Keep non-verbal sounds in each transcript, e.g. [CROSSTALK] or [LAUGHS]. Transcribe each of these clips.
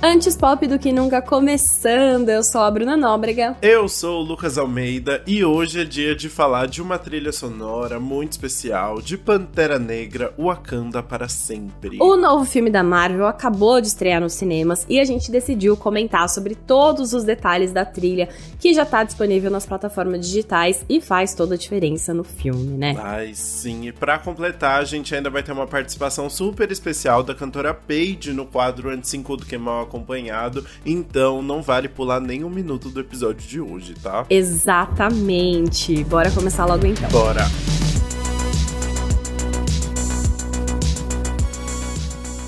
Antes pop do que nunca começando, eu sou a Bruna Nóbrega. Eu sou o Lucas Almeida e hoje é dia de falar de uma trilha sonora muito especial de Pantera Negra, Wakanda para sempre. O novo filme da Marvel acabou de estrear nos cinemas e a gente decidiu comentar sobre todos os detalhes da trilha que já tá disponível nas plataformas digitais e faz toda a diferença no filme, né? Ai, sim. E para completar, a gente ainda vai ter uma participação super especial da cantora Paige no quadro Antes 5 do que mal acompanhado, então não vale pular nem um minuto do episódio de hoje, tá? Exatamente. Bora começar logo então. Bora!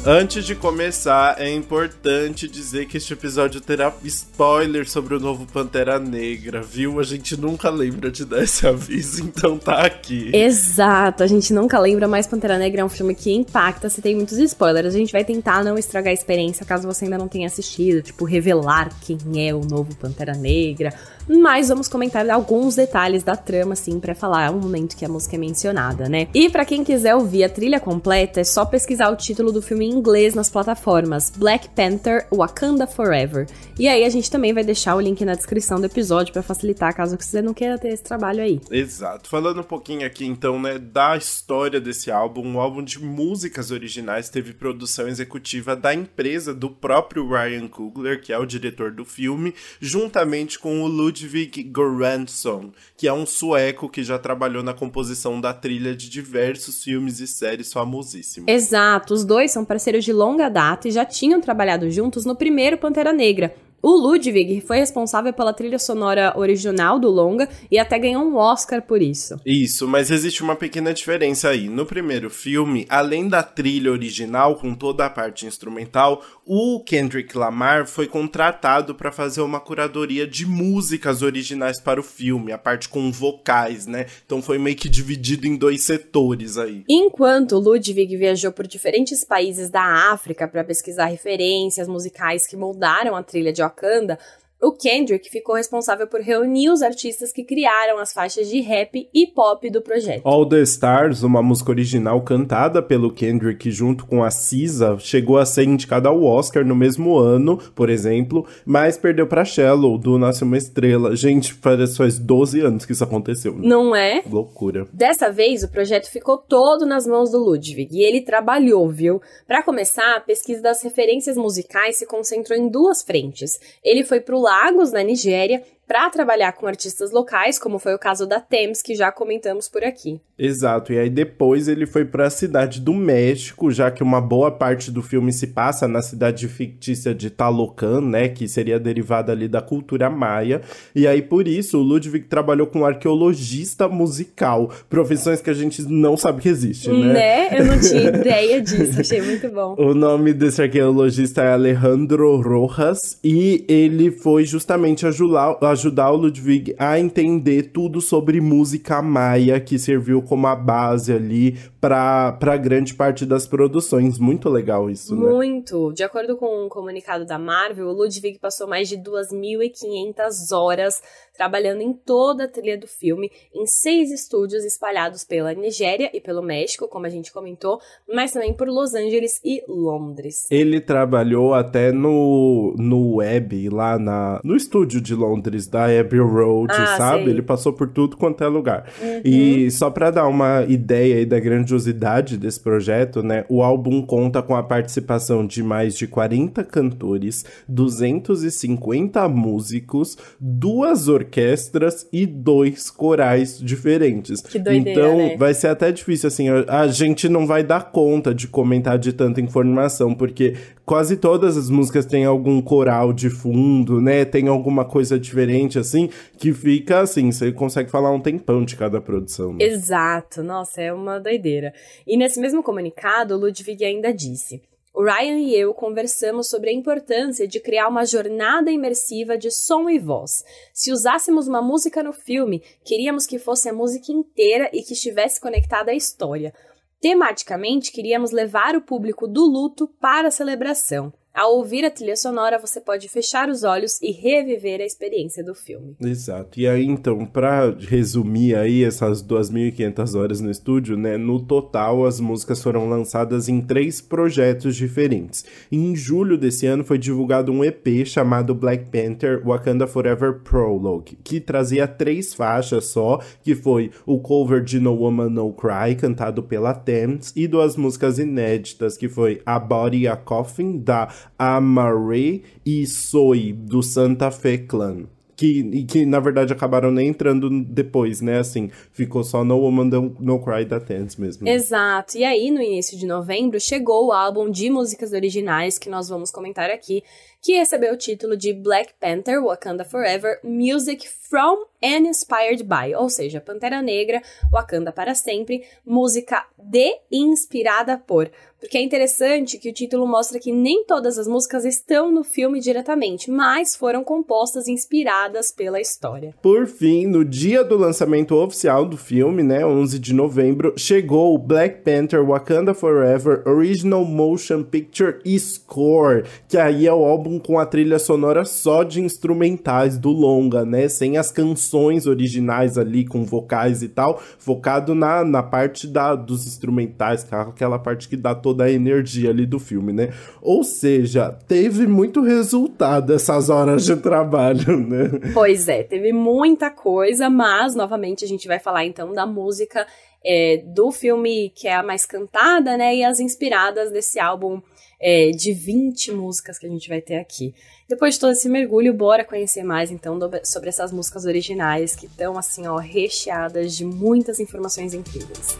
Antes de começar, é importante dizer que este episódio terá spoiler sobre o novo Pantera Negra, viu? A gente nunca lembra de dar esse aviso, [LAUGHS] então tá aqui. Exato, a gente nunca lembra, mas Pantera Negra é um filme que impacta, se tem muitos spoilers. A gente vai tentar não estragar a experiência caso você ainda não tenha assistido, tipo, revelar quem é o novo Pantera Negra mas vamos comentar alguns detalhes da trama, assim, para falar o momento que a música é mencionada, né? E para quem quiser ouvir a trilha completa, é só pesquisar o título do filme em inglês nas plataformas Black Panther Wakanda Forever. E aí a gente também vai deixar o link na descrição do episódio para facilitar caso você não queira ter esse trabalho aí. Exato. Falando um pouquinho aqui então, né, da história desse álbum, um álbum de músicas originais teve produção executiva da empresa do próprio Ryan Coogler, que é o diretor do filme, juntamente com o Lud Ludwig Göransson, que é um sueco que já trabalhou na composição da trilha de diversos filmes e séries famosíssimos. Exato, os dois são parceiros de longa data e já tinham trabalhado juntos no primeiro Pantera Negra, o Ludwig foi responsável pela trilha sonora original do longa e até ganhou um Oscar por isso. Isso, mas existe uma pequena diferença aí. No primeiro filme, além da trilha original com toda a parte instrumental, o Kendrick Lamar foi contratado para fazer uma curadoria de músicas originais para o filme, a parte com vocais, né? Então foi meio que dividido em dois setores aí. Enquanto Ludwig viajou por diferentes países da África para pesquisar referências musicais que moldaram a trilha de Wakanda, o Kendrick ficou responsável por reunir os artistas que criaram as faixas de rap e pop do projeto. All the Stars, uma música original cantada pelo Kendrick junto com a Cisa, chegou a ser indicada ao Oscar no mesmo ano, por exemplo, mas perdeu para Shallow, do Nasce Uma Estrela. Gente, parece faz 12 anos que isso aconteceu. Né? Não é? Loucura. Dessa vez, o projeto ficou todo nas mãos do Ludwig, e ele trabalhou, viu? Para começar, a pesquisa das referências musicais se concentrou em duas frentes. Ele foi pro Lagos, na Nigéria, para trabalhar com artistas locais, como foi o caso da Thames, que já comentamos por aqui. Exato, e aí depois ele foi para a cidade do México, já que uma boa parte do filme se passa na cidade fictícia de Talocan, né, que seria derivada ali da cultura maia. E aí por isso o Ludwig trabalhou com arqueologista musical, profissões que a gente não sabe que existe, né? Né? Eu não tinha [LAUGHS] ideia disso, achei muito bom. O nome desse arqueologista é Alejandro Rojas e ele foi justamente ajudar ajudar o Ludwig a entender tudo sobre música maia, que serviu como a base ali para grande parte das produções. Muito legal isso, né? Muito. De acordo com um comunicado da Marvel, o Ludwig passou mais de 2.500 horas trabalhando em toda a trilha do filme, em seis estúdios espalhados pela Nigéria e pelo México, como a gente comentou, mas também por Los Angeles e Londres. Ele trabalhou até no, no web, lá na, no estúdio de Londres, da Abbey Road, ah, sabe? Sei. Ele passou por tudo quanto é lugar. Uhum. E só para dar uma ideia aí da grandiosidade desse projeto, né? O álbum conta com a participação de mais de 40 cantores, 250 músicos, duas orquestras orquestras e dois corais diferentes. Que doideira, então, né? vai ser até difícil, assim, a gente não vai dar conta de comentar de tanta informação, porque quase todas as músicas têm algum coral de fundo, né? Tem alguma coisa diferente, assim, que fica assim, você consegue falar um tempão de cada produção. Né? Exato, nossa, é uma doideira. E nesse mesmo comunicado, o Ludwig ainda disse. O Ryan e eu conversamos sobre a importância de criar uma jornada imersiva de som e voz. Se usássemos uma música no filme, queríamos que fosse a música inteira e que estivesse conectada à história. Tematicamente, queríamos levar o público do luto para a celebração. Ao ouvir a trilha sonora, você pode fechar os olhos e reviver a experiência do filme. Exato. E aí, então, para resumir aí essas 2.500 horas no estúdio, né, no total as músicas foram lançadas em três projetos diferentes. Em julho desse ano foi divulgado um EP chamado Black Panther Wakanda Forever Prologue, que trazia três faixas só, que foi o cover de No Woman No Cry, cantado pela Thames, e duas músicas inéditas, que foi A Body A Coffin, da Amare, e Soy, do Santa Fe Clan que, que na verdade acabaram nem entrando depois, né? Assim, ficou só No Woman No Cry da Tense mesmo. Exato. E aí, no início de novembro, chegou o álbum de músicas originais que nós vamos comentar aqui, que recebeu o título de Black Panther Wakanda Forever Music from and Inspired by, ou seja, Pantera Negra, Wakanda para sempre, música de inspirada por. Porque é interessante que o título mostra que nem todas as músicas estão no filme diretamente, mas foram compostas inspiradas pela história. Por fim, no dia do lançamento oficial do filme, né, 11 de novembro, chegou o Black Panther Wakanda Forever Original Motion Picture Score, que aí é o álbum com a trilha sonora só de instrumentais do longa, né, sem as canções originais ali com vocais e tal, focado na, na parte da, dos instrumentais, aquela parte que dá toda a energia ali do filme, né? Ou seja, teve muito resultado essas horas de trabalho, [LAUGHS] né? Pois é, teve muita coisa, mas novamente a gente vai falar então da música é, do filme que é a mais cantada, né? E as inspiradas desse álbum é, de 20 músicas que a gente vai ter aqui. Depois de todo esse mergulho, bora conhecer mais então do, sobre essas músicas originais que estão assim, ó, recheadas de muitas informações incríveis.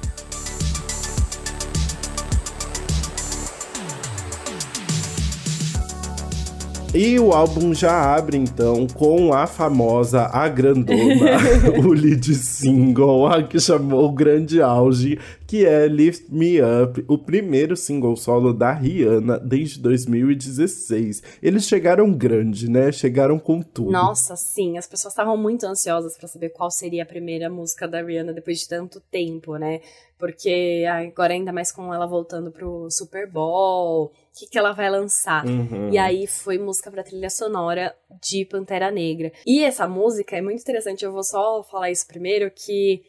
E o álbum já abre então com a famosa A Grandona, [LAUGHS] o lead single, a que chamou o grande auge, que é Lift Me Up, o primeiro single solo da Rihanna desde 2016. Eles chegaram grande, né? Chegaram com tudo. Nossa, sim, as pessoas estavam muito ansiosas para saber qual seria a primeira música da Rihanna depois de tanto tempo, né? Porque agora ainda mais com ela voltando pro Super Bowl, que, que ela vai lançar? Uhum. E aí foi música pra trilha sonora de Pantera Negra. E essa música é muito interessante, eu vou só falar isso primeiro, que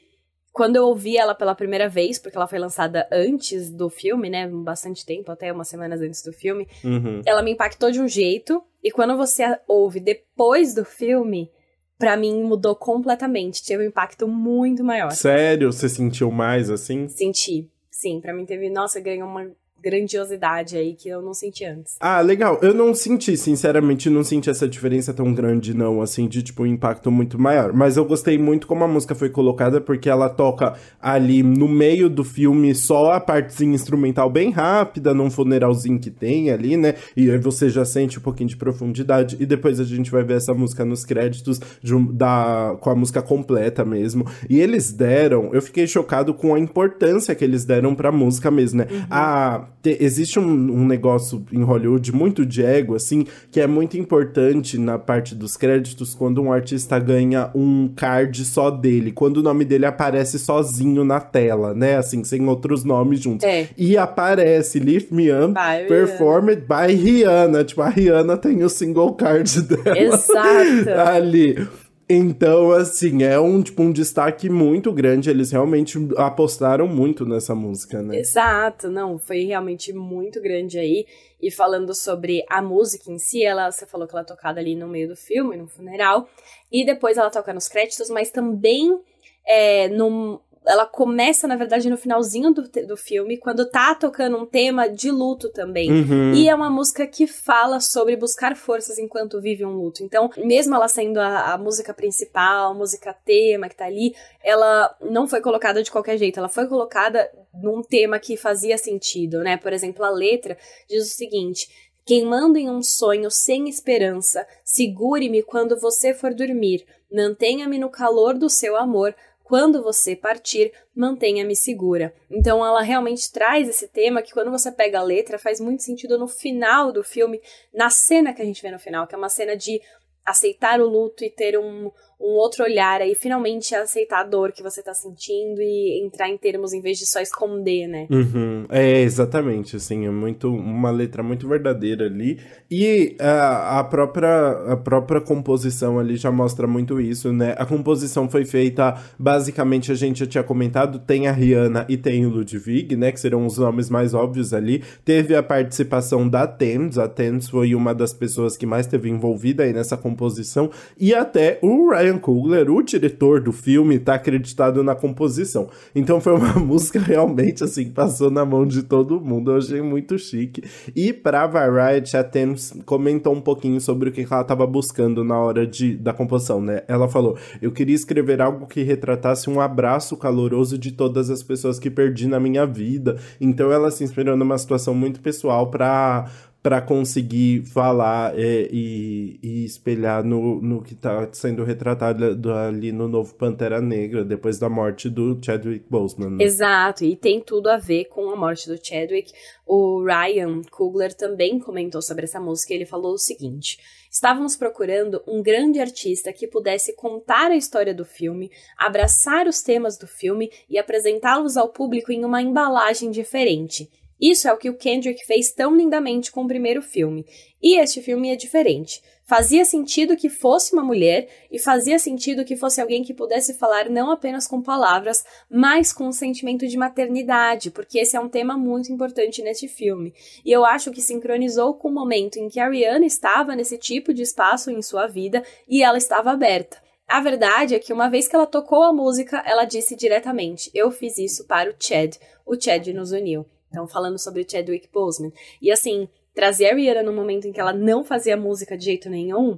quando eu ouvi ela pela primeira vez, porque ela foi lançada antes do filme, né? Bastante tempo, até umas semanas antes do filme, uhum. ela me impactou de um jeito. E quando você ouve depois do filme, para mim mudou completamente. Teve um impacto muito maior. Sério? Você sentiu mais assim? Senti. Sim, para mim teve, nossa, ganhou uma grandiosidade aí que eu não senti antes. Ah, legal. Eu não senti, sinceramente, não senti essa diferença tão grande, não, assim, de, tipo, um impacto muito maior. Mas eu gostei muito como a música foi colocada, porque ela toca ali no meio do filme só a partezinha instrumental bem rápida, num funeralzinho que tem ali, né? E aí você já sente um pouquinho de profundidade. E depois a gente vai ver essa música nos créditos um, da, com a música completa mesmo. E eles deram, eu fiquei chocado com a importância que eles deram pra música mesmo, né? Uhum. A te, existe um, um, negócio em Hollywood muito de ego, assim, que é muito importante na parte dos créditos quando um artista ganha um card só dele, quando o nome dele aparece sozinho na tela, né? Assim, sem outros nomes juntos. É. E aparece Lift Me Up, by performed Rihanna. by Rihanna. Tipo, a Rihanna tem o single card dela. Exato. [LAUGHS] ali. Então, assim, é um, tipo, um destaque muito grande. Eles realmente apostaram muito nessa música, né? Exato, não, foi realmente muito grande aí. E falando sobre a música em si, ela, você falou que ela é tocada ali no meio do filme, no funeral. E depois ela toca nos créditos, mas também é, no, ela começa, na verdade, no finalzinho do, do filme, quando tá tocando um tema de luto também. Uhum. E é uma música que fala sobre buscar forças enquanto vive um luto. Então, mesmo ela sendo a, a música principal, a música tema que tá ali, ela não foi colocada de qualquer jeito. Ela foi colocada num tema que fazia sentido, né? Por exemplo, a letra diz o seguinte. Queimando em um sonho sem esperança, segure-me quando você for dormir, mantenha-me no calor do seu amor, quando você partir, mantenha-me segura. Então ela realmente traz esse tema que quando você pega a letra faz muito sentido no final do filme, na cena que a gente vê no final, que é uma cena de aceitar o luto e ter um, um outro olhar aí, finalmente aceitar a dor que você tá sentindo e entrar em termos em vez de só esconder, né? Uhum. É, exatamente, assim, é muito, uma letra muito verdadeira ali. E a, a, própria, a própria composição ali já mostra muito isso, né? A composição foi feita, basicamente, a gente já tinha comentado, tem a Rihanna e tem o Ludwig, né? Que serão os nomes mais óbvios ali. Teve a participação da Thames, a Thames foi uma das pessoas que mais teve envolvida aí nessa composição. E até o Ryan Coogler, o diretor do filme, tá acreditado na composição. Então foi uma [LAUGHS] música realmente, assim, passou na mão de todo mundo. Eu achei muito chique. E pra Variety, a Thames comentou um pouquinho sobre o que ela tava buscando na hora de, da composição, né? Ela falou: Eu queria escrever algo que retratasse um abraço caloroso de todas as pessoas que perdi na minha vida. Então ela se inspirou numa situação muito pessoal para para conseguir falar é, e, e, espelhar no, no que está sendo retratado ali no novo Pantera Negra, depois da morte do Chadwick Boseman. Né? Exato, e tem tudo a ver com a morte do Chadwick. O Ryan Coogler também comentou sobre essa música ele falou o seguinte: Estávamos procurando um grande artista que pudesse contar a história do filme, abraçar os temas do filme e apresentá-los ao público em uma embalagem diferente. Isso é o que o Kendrick fez tão lindamente com o primeiro filme. E este filme é diferente. Fazia sentido que fosse uma mulher e fazia sentido que fosse alguém que pudesse falar não apenas com palavras, mas com um sentimento de maternidade, porque esse é um tema muito importante neste filme. E eu acho que sincronizou com o momento em que a Rihanna estava nesse tipo de espaço em sua vida e ela estava aberta. A verdade é que uma vez que ela tocou a música, ela disse diretamente: Eu fiz isso para o Chad. O Chad nos uniu. Então, falando sobre Chadwick Boseman. E assim, trazer a Rihanna no momento em que ela não fazia música de jeito nenhum,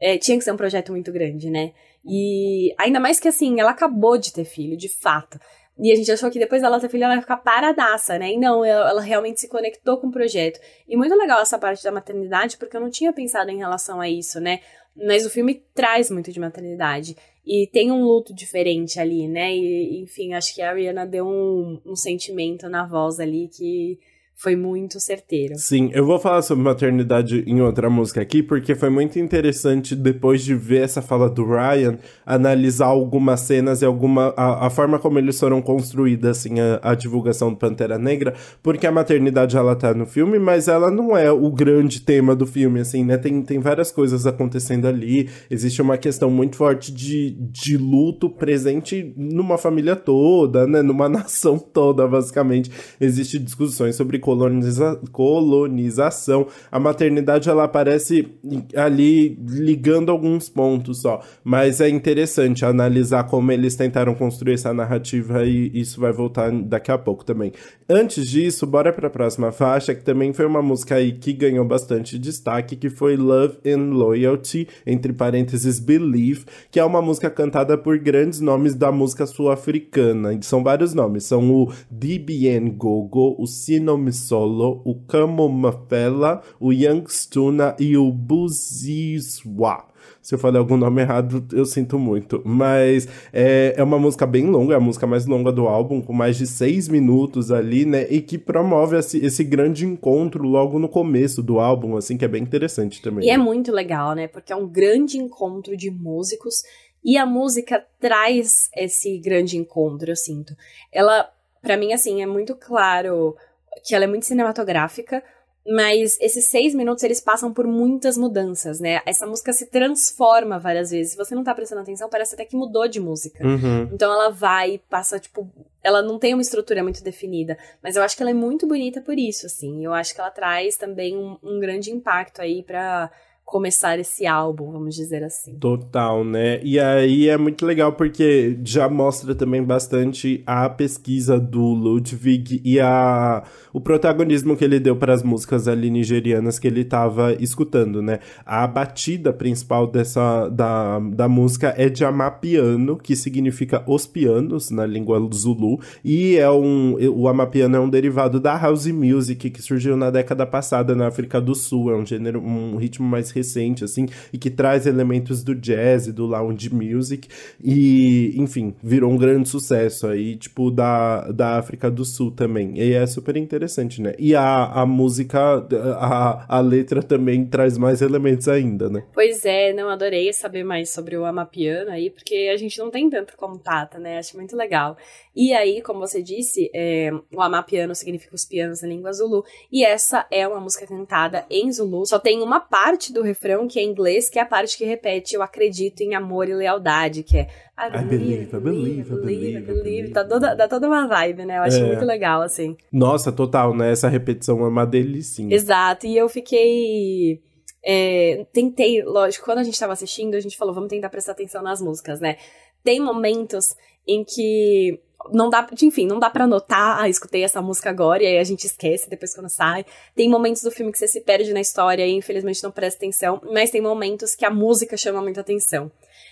é, tinha que ser um projeto muito grande, né? E ainda mais que assim, ela acabou de ter filho, de fato. E a gente achou que depois dela ter filho ela ia ficar paradaça, né? E não, ela, ela, realmente se conectou com o projeto. E muito legal essa parte da maternidade, porque eu não tinha pensado em relação a isso, né? Mas o filme traz muito de maternidade. E tem um luto diferente ali, né? E, enfim, acho que a Ariana deu um, um sentimento na voz ali que foi muito certeiro. Sim, eu vou falar sobre maternidade em outra música aqui, porque foi muito interessante depois de ver essa fala do Ryan, analisar algumas cenas e alguma a, a forma como eles foram construídas, assim, a, a, divulgação do Pantera Negra, porque a maternidade ela tá no filme, mas ela não é o grande tema do filme, assim, né? Tem, tem várias coisas acontecendo ali, existe uma questão muito forte de, de luto presente numa família toda, né? Numa [LAUGHS] nação toda, basicamente. Existem discussões sobre coloniza colonização, a maternidade ela aparece ali ligando alguns pontos só, mas é interessante analisar como eles tentaram construir essa narrativa e isso vai voltar daqui a pouco também. Antes disso, bora para a próxima faixa, que também foi uma música aí que ganhou bastante destaque, que foi Love and Loyalty, entre parênteses Believe, que é uma música cantada por grandes nomes da música sul-africana. São vários nomes, são o DBN Gogo, o Sinomi Solo, o Kamomafela, o Youngstuna e o Buzizwa. Se eu falei algum nome errado, eu sinto muito. Mas é, é uma música bem longa, é a música mais longa do álbum, com mais de seis minutos ali, né? E que promove esse, esse grande encontro logo no começo do álbum, assim, que é bem interessante também. E é muito legal, né? Porque é um grande encontro de músicos. E a música traz esse grande encontro, eu sinto. Ela, para mim, assim, é muito claro que ela é muito cinematográfica, mas esses seis minutos eles passam por muitas mudanças, né? Essa música se transforma várias vezes. Se você não tá prestando atenção, parece até que mudou de música. Uhum. Então ela vai, passa, tipo. Ela não tem uma estrutura muito definida. Mas eu acho que ela é muito bonita por isso, assim. Eu acho que ela traz também um, um grande impacto aí pra começar esse álbum, vamos dizer assim. Total, né? E aí é muito legal porque já mostra também bastante a pesquisa do Ludwig e a o protagonismo que ele deu para as músicas ali nigerianas que ele estava escutando, né? A batida principal dessa da, da música é de amapiano, que significa os pianos na língua zulu, e é um o amapiano é um derivado da house music que surgiu na década passada na África do Sul, é um gênero um ritmo mais recente, assim, e que traz elementos do jazz e do lounge music, e, enfim, virou um grande sucesso aí, tipo, da, da África do Sul também, e é super interessante, né? E a, a música, a, a letra também traz mais elementos ainda, né? Pois é, não adorei saber mais sobre o Amapiano aí, porque a gente não tem tanto contato, né? Acho muito legal. E aí, como você disse, é, o Amapiano significa os pianos na língua Zulu, e essa é uma música cantada em Zulu. Só tem uma parte do refrão que é em inglês, que é a parte que repete eu acredito em amor e lealdade, que é I believe, I believe, I believe, I believe. Tá toda, dá toda uma vibe, né? Eu acho é. muito legal, assim. Nossa, total, né? Essa repetição é uma delicinha. Exato, e eu fiquei... É, tentei, lógico, quando a gente tava assistindo, a gente falou, vamos tentar prestar atenção nas músicas, né? Tem momentos em que não dá, enfim, não dá para notar, ah, escutei essa música agora e aí a gente esquece depois quando sai. Tem momentos do filme que você se perde na história e infelizmente não presta atenção, mas tem momentos que a música chama muita atenção.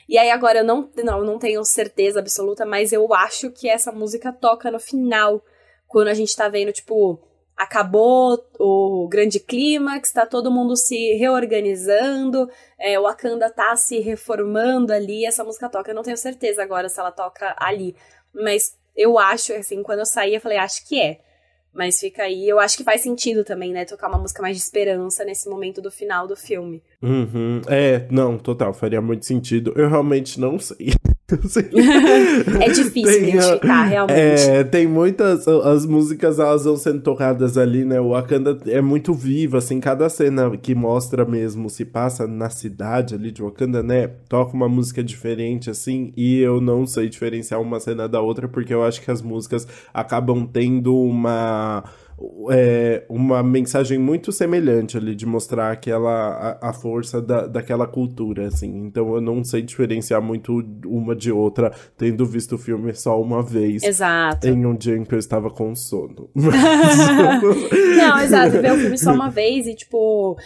E aí agora eu não, não, não tenho certeza absoluta, mas eu acho que essa música toca no final, quando a gente tá vendo, tipo, acabou o grande clímax, tá todo mundo se reorganizando, é, o Wakanda tá se reformando ali, essa música toca. Eu não tenho certeza agora se ela toca ali, mas eu acho, assim, quando eu saí, eu falei, acho que é. Mas fica aí, eu acho que faz sentido também, né? Tocar uma música mais de esperança nesse momento do final do filme. Uhum. É, não, total, faria muito sentido. Eu realmente não sei. [LAUGHS] [LAUGHS] é difícil tem, identificar, realmente. É, tem muitas. As músicas elas vão sendo tocadas ali, né? O Wakanda é muito vivo, assim, cada cena que mostra mesmo, se passa na cidade ali de Wakanda, né? Toca uma música diferente, assim, e eu não sei diferenciar uma cena da outra, porque eu acho que as músicas acabam tendo uma é, uma mensagem muito semelhante ali de mostrar aquela a, a, força da, daquela cultura, assim. Então eu não sei diferenciar muito uma de outra, tendo visto o filme só uma vez. Exato. Em um dia em que eu estava com sono. [LAUGHS] [LAUGHS] não, exato. Ver o filme só uma vez e, tipo,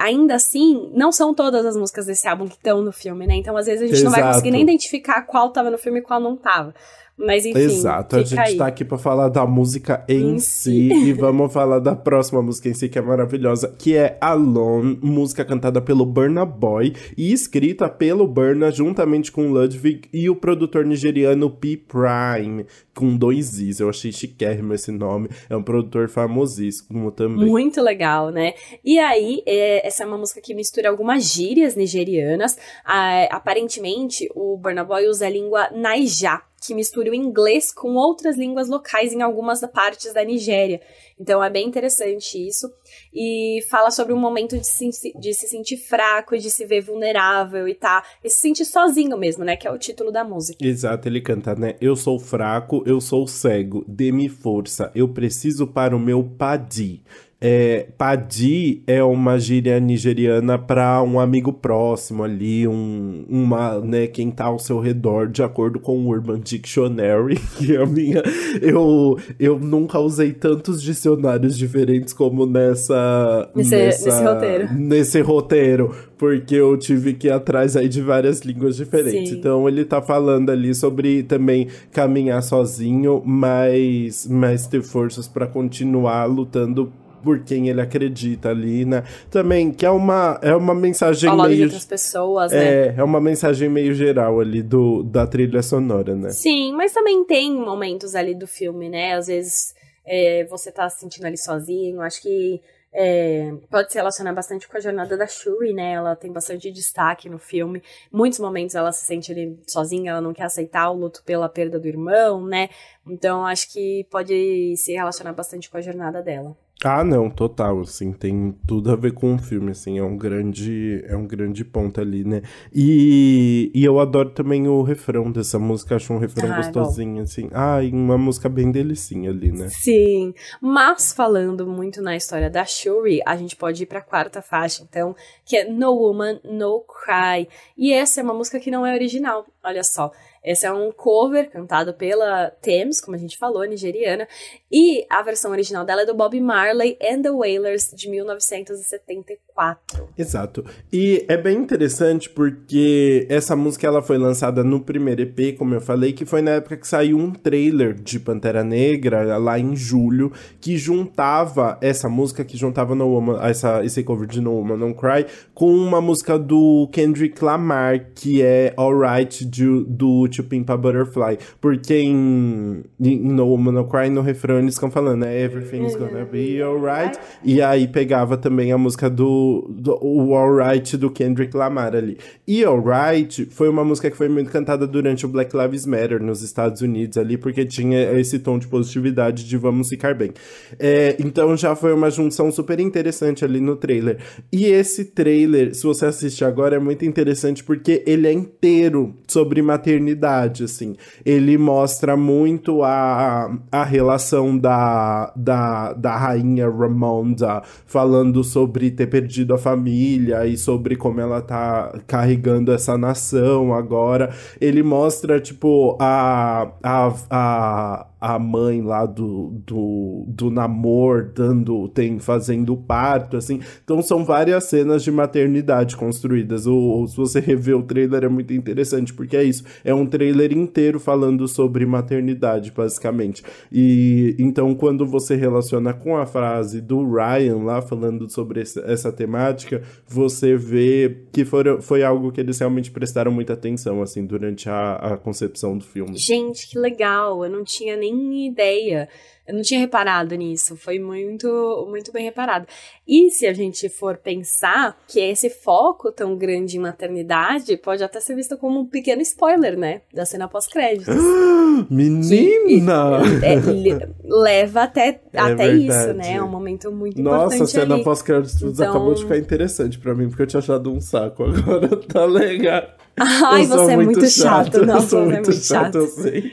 ainda assim, não são todas as músicas desse álbum que estão no filme, né? Então, às vezes, a gente exato. não vai conseguir nem identificar qual tava no filme e qual não tava. Mas enfim. Exato, a gente aí. tá aqui pra falar da música em, em si. si. [LAUGHS] e vamos falar da próxima música em si, que é maravilhosa, que é Alone, música cantada pelo Burna Boy e escrita pelo Burna juntamente com Ludwig e o produtor nigeriano P. Prime, com dois Is. Eu achei chiquérrimo esse nome. É um produtor famosíssimo também. Muito legal, né? E aí, é, essa é uma música que mistura algumas gírias nigerianas. Ah, aparentemente, o Burna Boy usa a língua Naija que mistura o inglês com outras línguas locais em algumas partes da Nigéria. Então é bem interessante isso. E fala sobre um momento de se, de se sentir fraco, de se ver vulnerável e tá. E se sentir sozinho mesmo, né? Que é o título da música. Exato, ele canta, né? Eu sou fraco, eu sou cego, dê-me força, eu preciso para o meu padi. É, padi é uma gíria nigeriana para um amigo próximo ali, um, uma, né, quem tá ao seu redor, de acordo com o Urban Dictionary, [LAUGHS] que é a minha. Eu, eu nunca usei tantos dicionários diferentes como nessa. Nesse, nessa, nesse roteiro. Nesse roteiro, porque eu tive que ir atrás aí de várias línguas diferentes. Sim. Então ele tá falando ali sobre também caminhar sozinho, mas, mas ter forças para continuar lutando por quem ele acredita ali, né? Também, que é uma, é uma mensagem Falar meio... de outras pessoas, é, né? É, é uma mensagem meio geral ali do, da trilha sonora, né? Sim, mas também tem momentos ali do filme, né? Às vezes é, você tá se sentindo ali sozinho, acho que é, pode se relacionar bastante com a jornada da Shuri, né? Ela tem bastante destaque no filme. Muitos momentos ela se sente ali sozinha, ela não quer aceitar o luto pela perda do irmão, né? Então acho que pode se relacionar bastante com a jornada dela. Ah, não, total, assim, tem tudo a ver com o filme, assim, é um grande, é um grande ponto ali, né? E, e eu adoro também o refrão dessa música, acho um refrão ah, gostosinho, bom. assim. Ah, e uma música bem delicinha ali, né? Sim, mas falando muito na história da Shuri, a gente pode ir pra quarta faixa, então, que é No Woman, No Cry. E essa é uma música que não é original, olha só. Esse é um cover cantado pela Thames, como a gente falou, nigeriana, e a versão original dela é do Bob Marley and the Wailers de 1974. Exato. E é bem interessante porque essa música ela foi lançada no primeiro EP, como eu falei, que foi na época que saiu um trailer de Pantera Negra lá em julho, que juntava essa música que juntava No Woman, essa esse cover de No Woman Don't Cry com uma música do Kendrick Lamar, que é Alright do, do To Butterfly. Porque em, em No Woman No Cry, no refrão, eles ficam falando, né? Everything's gonna be alright. E aí pegava também a música do, do o Alright do Kendrick Lamar ali. E Alright foi uma música que foi muito cantada durante o Black Lives Matter nos Estados Unidos ali, porque tinha esse tom de positividade de vamos ficar bem. É, então já foi uma junção super interessante ali no trailer. E esse trailer, se você assistir agora, é muito interessante porque ele é inteiro sobre maternidade, assim. Ele mostra muito a, a relação da, da, da rainha Ramonda falando sobre ter perdido a família e sobre como ela tá carregando essa nação agora. Ele mostra, tipo, a, a, a a mãe lá do, do, do namor dando, tem fazendo parto, assim. Então são várias cenas de maternidade construídas. Ou, se você rever o trailer é muito interessante, porque é isso. É um trailer inteiro falando sobre maternidade, basicamente. E então quando você relaciona com a frase do Ryan lá falando sobre essa, essa temática, você vê que for, foi algo que eles realmente prestaram muita atenção, assim, durante a, a concepção do filme. Gente, que legal! Eu não tinha nem ideia. Eu não tinha reparado nisso. Foi muito, muito bem reparado. E se a gente for pensar que esse foco tão grande em maternidade pode até ser visto como um pequeno spoiler, né? Da cena pós-créditos. [GASPS] Menina! É, leva até, é até isso, né? É um momento muito Nossa, importante. Nossa, a cena pós-créditos então... acabou de ficar interessante para mim, porque eu tinha achado um saco. [LAUGHS] Agora tá legal. Ai, você é muito chato. chato. Não, você é muito chato. chato. Eu sei. [LAUGHS]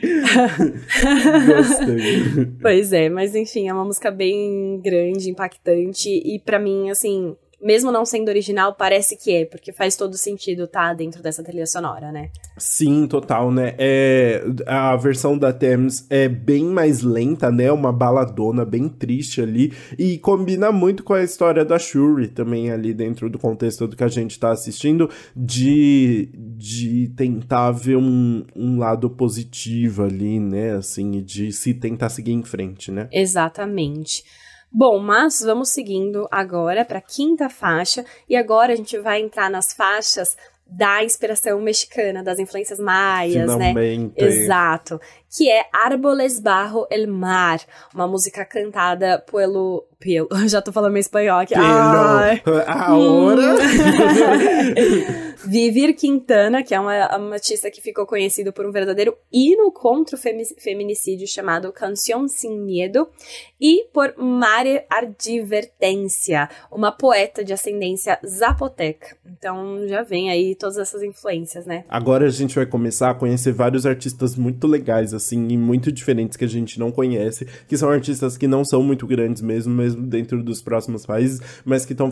Gostei. Pois é, mas enfim, é uma música bem grande, impactante. E para mim, assim, mesmo não sendo original, parece que é, porque faz todo sentido tá dentro dessa trilha sonora, né? Sim, total, né? É, a versão da Thames é bem mais lenta, né? Uma baladona bem triste ali. E combina muito com a história da Shuri também ali dentro do contexto do que a gente tá assistindo, de, de tentar ver um, um lado positivo ali, né? Assim, de se tentar seguir em frente, né? Exatamente. Bom, mas vamos seguindo agora para a quinta faixa e agora a gente vai entrar nas faixas da inspiração mexicana, das influências maias, né? Finalmente. né? Exato. Que é Árboles Barro el Mar, uma música cantada pelo. pelo [LAUGHS] já tô falando meio espanhol aqui. Pelo. A [LAUGHS] hora. [LAUGHS] Vivir Quintana, que é uma, uma artista que ficou conhecida por um verdadeiro hino contra o feminicídio chamado Canción Sin Miedo, e por Mare Advertência, uma poeta de ascendência zapoteca. Então já vem aí todas essas influências, né? Agora a gente vai começar a conhecer vários artistas muito legais, assim, e muito diferentes que a gente não conhece, que são artistas que não são muito grandes mesmo, mesmo dentro dos próximos países, mas que estão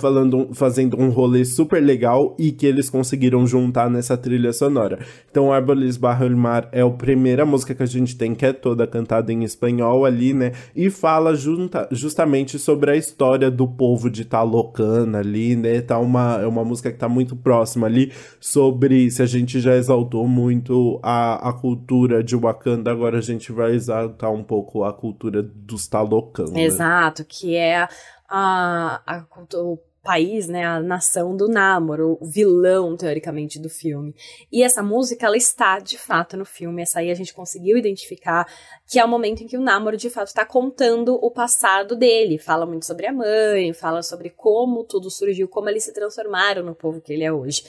fazendo um rolê super legal e que eles conseguiram juntar nessa trilha sonora. Então, Árboles Barro el Mar é a primeira música que a gente tem, que é toda cantada em espanhol ali, né? E fala junta, justamente sobre a história do povo de Talocana ali, né? Tá uma, é uma música que tá muito próxima ali sobre se a gente já exaltou muito a, a cultura de Wakanda, agora a gente vai exaltar um pouco a cultura dos Talocan. Né? Exato, que é a, a, o país, né, a nação do Namor, o vilão, teoricamente, do filme. E essa música, ela está, de fato, no filme. Essa aí a gente conseguiu identificar que é o momento em que o Namor, de fato, está contando o passado dele. Fala muito sobre a mãe, fala sobre como tudo surgiu, como eles se transformaram no povo que ele é hoje.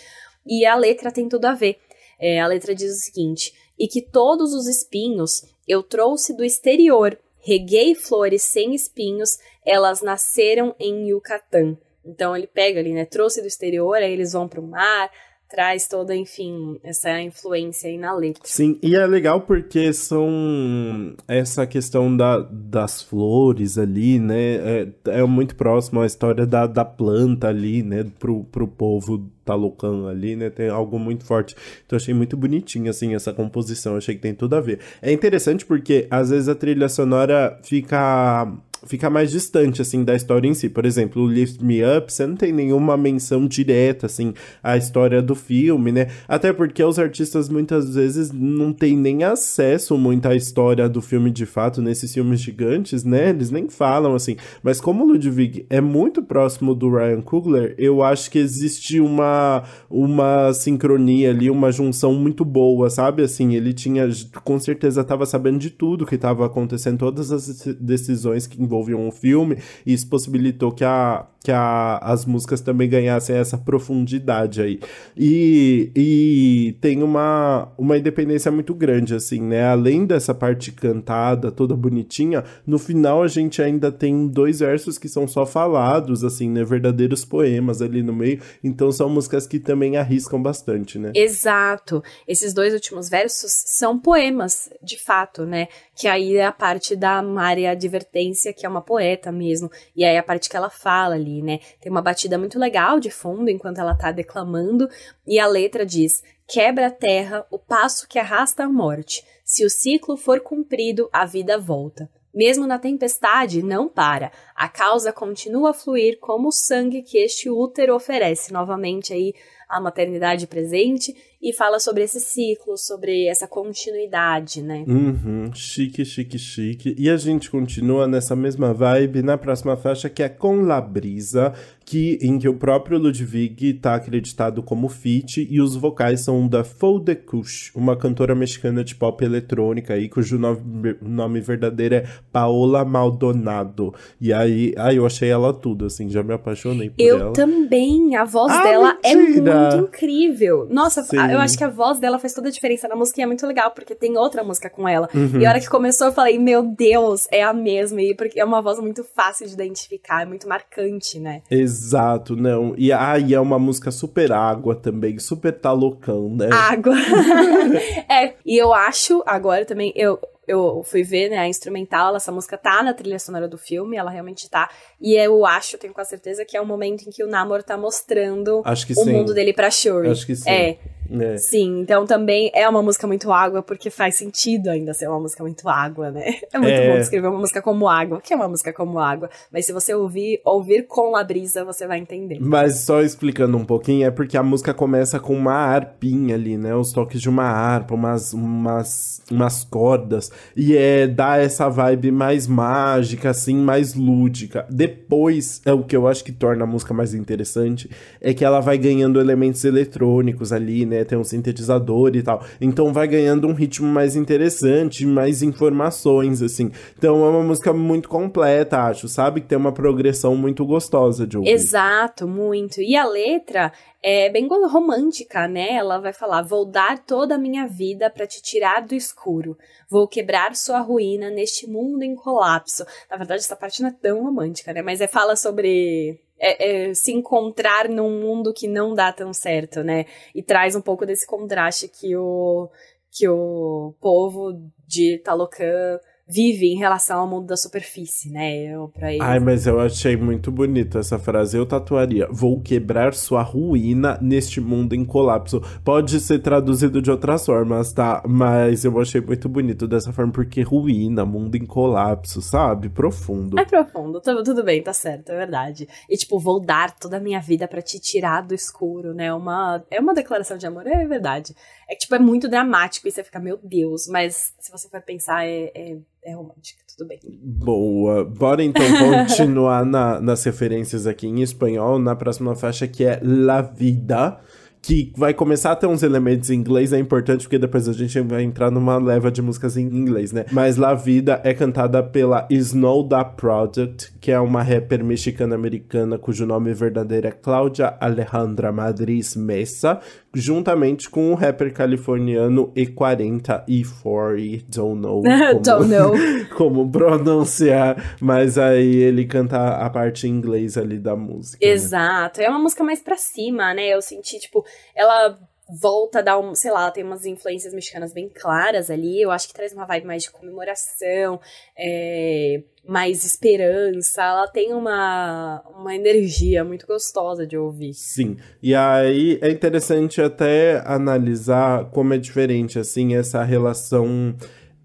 E a letra tem tudo a ver. É, a letra diz o seguinte: e que todos os espinhos eu trouxe do exterior, reguei flores sem espinhos, elas nasceram em Yucatán. Então ele pega ali, né? Trouxe do exterior, aí eles vão pro mar, traz toda, enfim, essa influência aí na letra. Sim, e é legal porque são essa questão da, das flores ali, né? É, é muito próximo à história da, da planta ali, né? Pro, pro povo Talocan ali, né? Tem algo muito forte. Então achei muito bonitinho, assim, essa composição. Achei que tem tudo a ver. É interessante porque às vezes a trilha sonora fica fica mais distante, assim, da história em si. Por exemplo, o Lift Me Up, você não tem nenhuma menção direta, assim, à história do filme, né? Até porque os artistas muitas vezes não têm nem acesso muito à história do filme de fato, nesses filmes gigantes, né? Eles nem falam, assim. Mas como o Ludwig é muito próximo do Ryan Coogler, eu acho que existe uma, uma sincronia ali, uma junção muito boa, sabe? Assim, ele tinha, com certeza, estava sabendo de tudo que estava acontecendo, todas as decisões que envolviam o filme, e isso possibilitou que a, que a, as músicas também ganhassem essa profundidade aí. E, e tem uma, uma independência muito grande, assim, né? Além dessa parte cantada, toda bonitinha, no final a gente ainda tem dois versos que são só falados, assim, né? Verdadeiros poemas ali no meio. Então são músicas que também arriscam bastante, né? Exato. Esses dois últimos versos são poemas, de fato, né? Que aí é a parte da Maria Advertência, que é uma poeta mesmo. E aí a parte que ela fala ali ali, né? Tem uma batida muito legal de fundo enquanto ela tá declamando, e a letra diz: Quebra a terra o passo que arrasta a morte. Se o ciclo for cumprido, a vida volta. Mesmo na tempestade, não para. A causa continua a fluir como o sangue que este útero oferece. Novamente aí a maternidade presente e fala sobre esse ciclo, sobre essa continuidade, né? Uhum, chique, chique, chique. E a gente continua nessa mesma vibe na próxima faixa, que é Com La Brisa, que, em que o próprio Ludwig está acreditado como feat, e os vocais são da Fou de Kush, uma cantora mexicana de pop eletrônica aí, cujo nome, nome verdadeiro é Paola Maldonado. E aí, aí eu achei ela tudo, assim, já me apaixonei por eu ela. Eu também, a voz ah, dela é mentira. é muito incrível. Nossa, Sim eu acho que a voz dela faz toda a diferença na música e é muito legal, porque tem outra música com ela. Uhum. E a hora que começou, eu falei, meu Deus, é a mesma. E porque é uma voz muito fácil de identificar, é muito marcante, né? Exato, não. E, ah, e é uma música super água também, super talocão, né? Água. [LAUGHS] [LAUGHS] é, e eu acho, agora também, eu, eu fui ver, né, a instrumental, essa música tá na trilha sonora do filme, ela realmente tá. E eu acho, tenho quase certeza, que é o momento em que o Namor tá mostrando o sim. mundo dele pra Shuri. Acho que sim. É. É. Sim, então também é uma música muito água, porque faz sentido ainda ser uma música muito água, né? É muito é. bom escrever uma música como água. que é uma música como água? Mas se você ouvir, ouvir com a brisa, você vai entender. Mas só explicando um pouquinho, é porque a música começa com uma harpinha ali, né? Os toques de uma harpa, umas, umas, umas cordas. E é dá essa vibe mais mágica, assim, mais lúdica. Depois, é o que eu acho que torna a música mais interessante, é que ela vai ganhando elementos eletrônicos ali, né? Tem um sintetizador e tal. Então vai ganhando um ritmo mais interessante, mais informações, assim. Então é uma música muito completa, acho, sabe? Que tem uma progressão muito gostosa de ouvir. Exato, muito. E a letra é bem romântica, né? Ela vai falar: Vou dar toda a minha vida para te tirar do escuro. Vou quebrar sua ruína neste mundo em colapso. Na verdade, essa parte não é tão romântica, né? Mas é fala sobre é, é, se encontrar num mundo que não dá tão certo, né? E traz um pouco desse contraste que o, que o povo de Talocan vive em relação ao mundo da superfície, né? Eu, pra Ai, mas eu achei muito bonito essa frase. Eu tatuaria: Vou quebrar sua ruína neste mundo em colapso. Pode ser traduzido de outras formas, tá? Mas eu achei muito bonito dessa forma, porque ruína, mundo em colapso, sabe? Profundo. É profundo, tudo, tudo bem, tá certo, é verdade. E tipo, vou dar toda a minha vida para te tirar do escuro, né? Uma, é uma declaração de amor, é verdade. É que, tipo, é muito dramático e você fica, meu Deus, mas se você for pensar, é, é é romântica, tudo bem. Boa. Bora então [LAUGHS] continuar na, nas referências aqui em espanhol, na próxima faixa que é La Vida que vai começar a ter uns elementos em inglês, é importante porque depois a gente vai entrar numa leva de músicas em inglês, né? Mas La Vida é cantada pela Snow Da Project, que é uma rapper mexicana-americana cujo nome verdadeiro é Cláudia Alejandra Madriz Mesa, juntamente com o rapper californiano E40 E40, don't know. [LAUGHS] Como, don't know. [LAUGHS] como pronunciar, mas aí ele canta a parte em inglês ali da música. Né? Exato, né? é uma música mais pra cima, né? Eu senti, tipo, ela volta a dar um, sei lá, tem umas influências mexicanas bem claras ali. Eu acho que traz uma vibe mais de comemoração, é, mais esperança. Ela tem uma, uma energia muito gostosa de ouvir. Sim. E aí é interessante até analisar como é diferente, assim, essa relação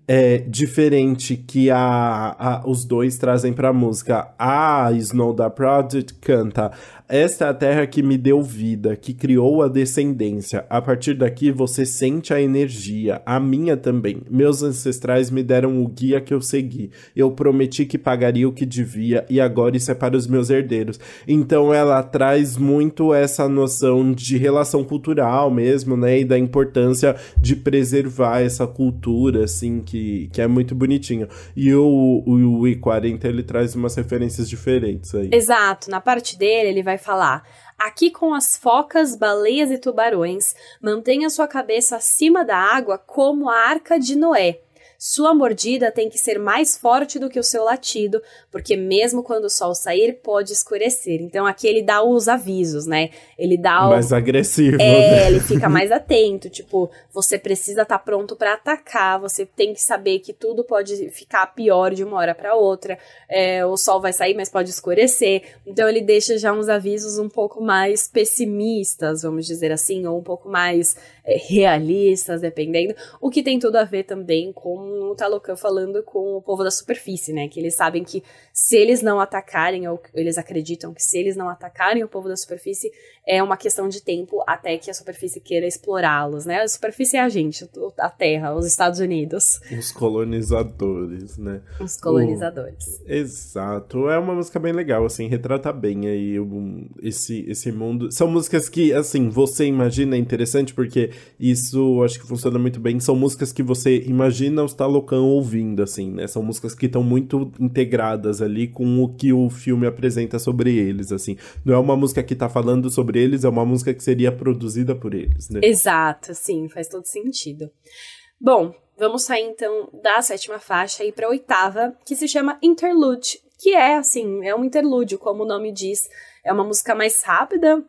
é, diferente que a, a, os dois trazem pra música. A Snow da Project canta esta é a terra que me deu vida, que criou a descendência. A partir daqui você sente a energia, a minha também. Meus ancestrais me deram o guia que eu segui. Eu prometi que pagaria o que devia e agora isso é para os meus herdeiros. Então ela traz muito essa noção de relação cultural mesmo, né? E da importância de preservar essa cultura, assim, que, que é muito bonitinho. E o, o, o I40 ele traz umas referências diferentes aí. Exato. Na parte dele, ele vai vai falar: Aqui com as focas, baleias e tubarões, mantenha sua cabeça acima da água como a arca de Noé. Sua mordida tem que ser mais forte do que o seu latido, porque mesmo quando o sol sair, pode escurecer. Então aqui ele dá os avisos, né? Ele dá o... mais agressivo. É, né? ele fica mais atento, tipo, você precisa estar tá pronto para atacar, você tem que saber que tudo pode ficar pior de uma hora para outra. É, o sol vai sair, mas pode escurecer. Então ele deixa já uns avisos um pouco mais pessimistas, vamos dizer assim, ou um pouco mais é, realistas, dependendo. O que tem tudo a ver também com o Talocan falando com o povo da superfície, né? Que eles sabem que se eles não atacarem, ou eles acreditam que se eles não atacarem o povo da superfície, é uma questão de tempo até que a superfície queira explorá-los, né? A superfície é a gente, a Terra, os Estados Unidos. Os colonizadores, né? Os colonizadores. O... Exato. É uma música bem legal, assim, retrata bem aí um, esse, esse mundo. São músicas que, assim, você imagina é interessante porque isso acho que funciona muito bem. São músicas que você imagina os Talocão ouvindo, assim, né? São músicas que estão muito integradas ali com o que o filme apresenta sobre eles, assim. Não é uma música que tá falando sobre eles, é uma música que seria produzida por eles, né? Exato, sim, faz todo sentido. Bom, vamos sair então da sétima faixa e para a oitava, que se chama Interlude, que é assim, é um interlúdio, como o nome diz. É uma música mais rápida,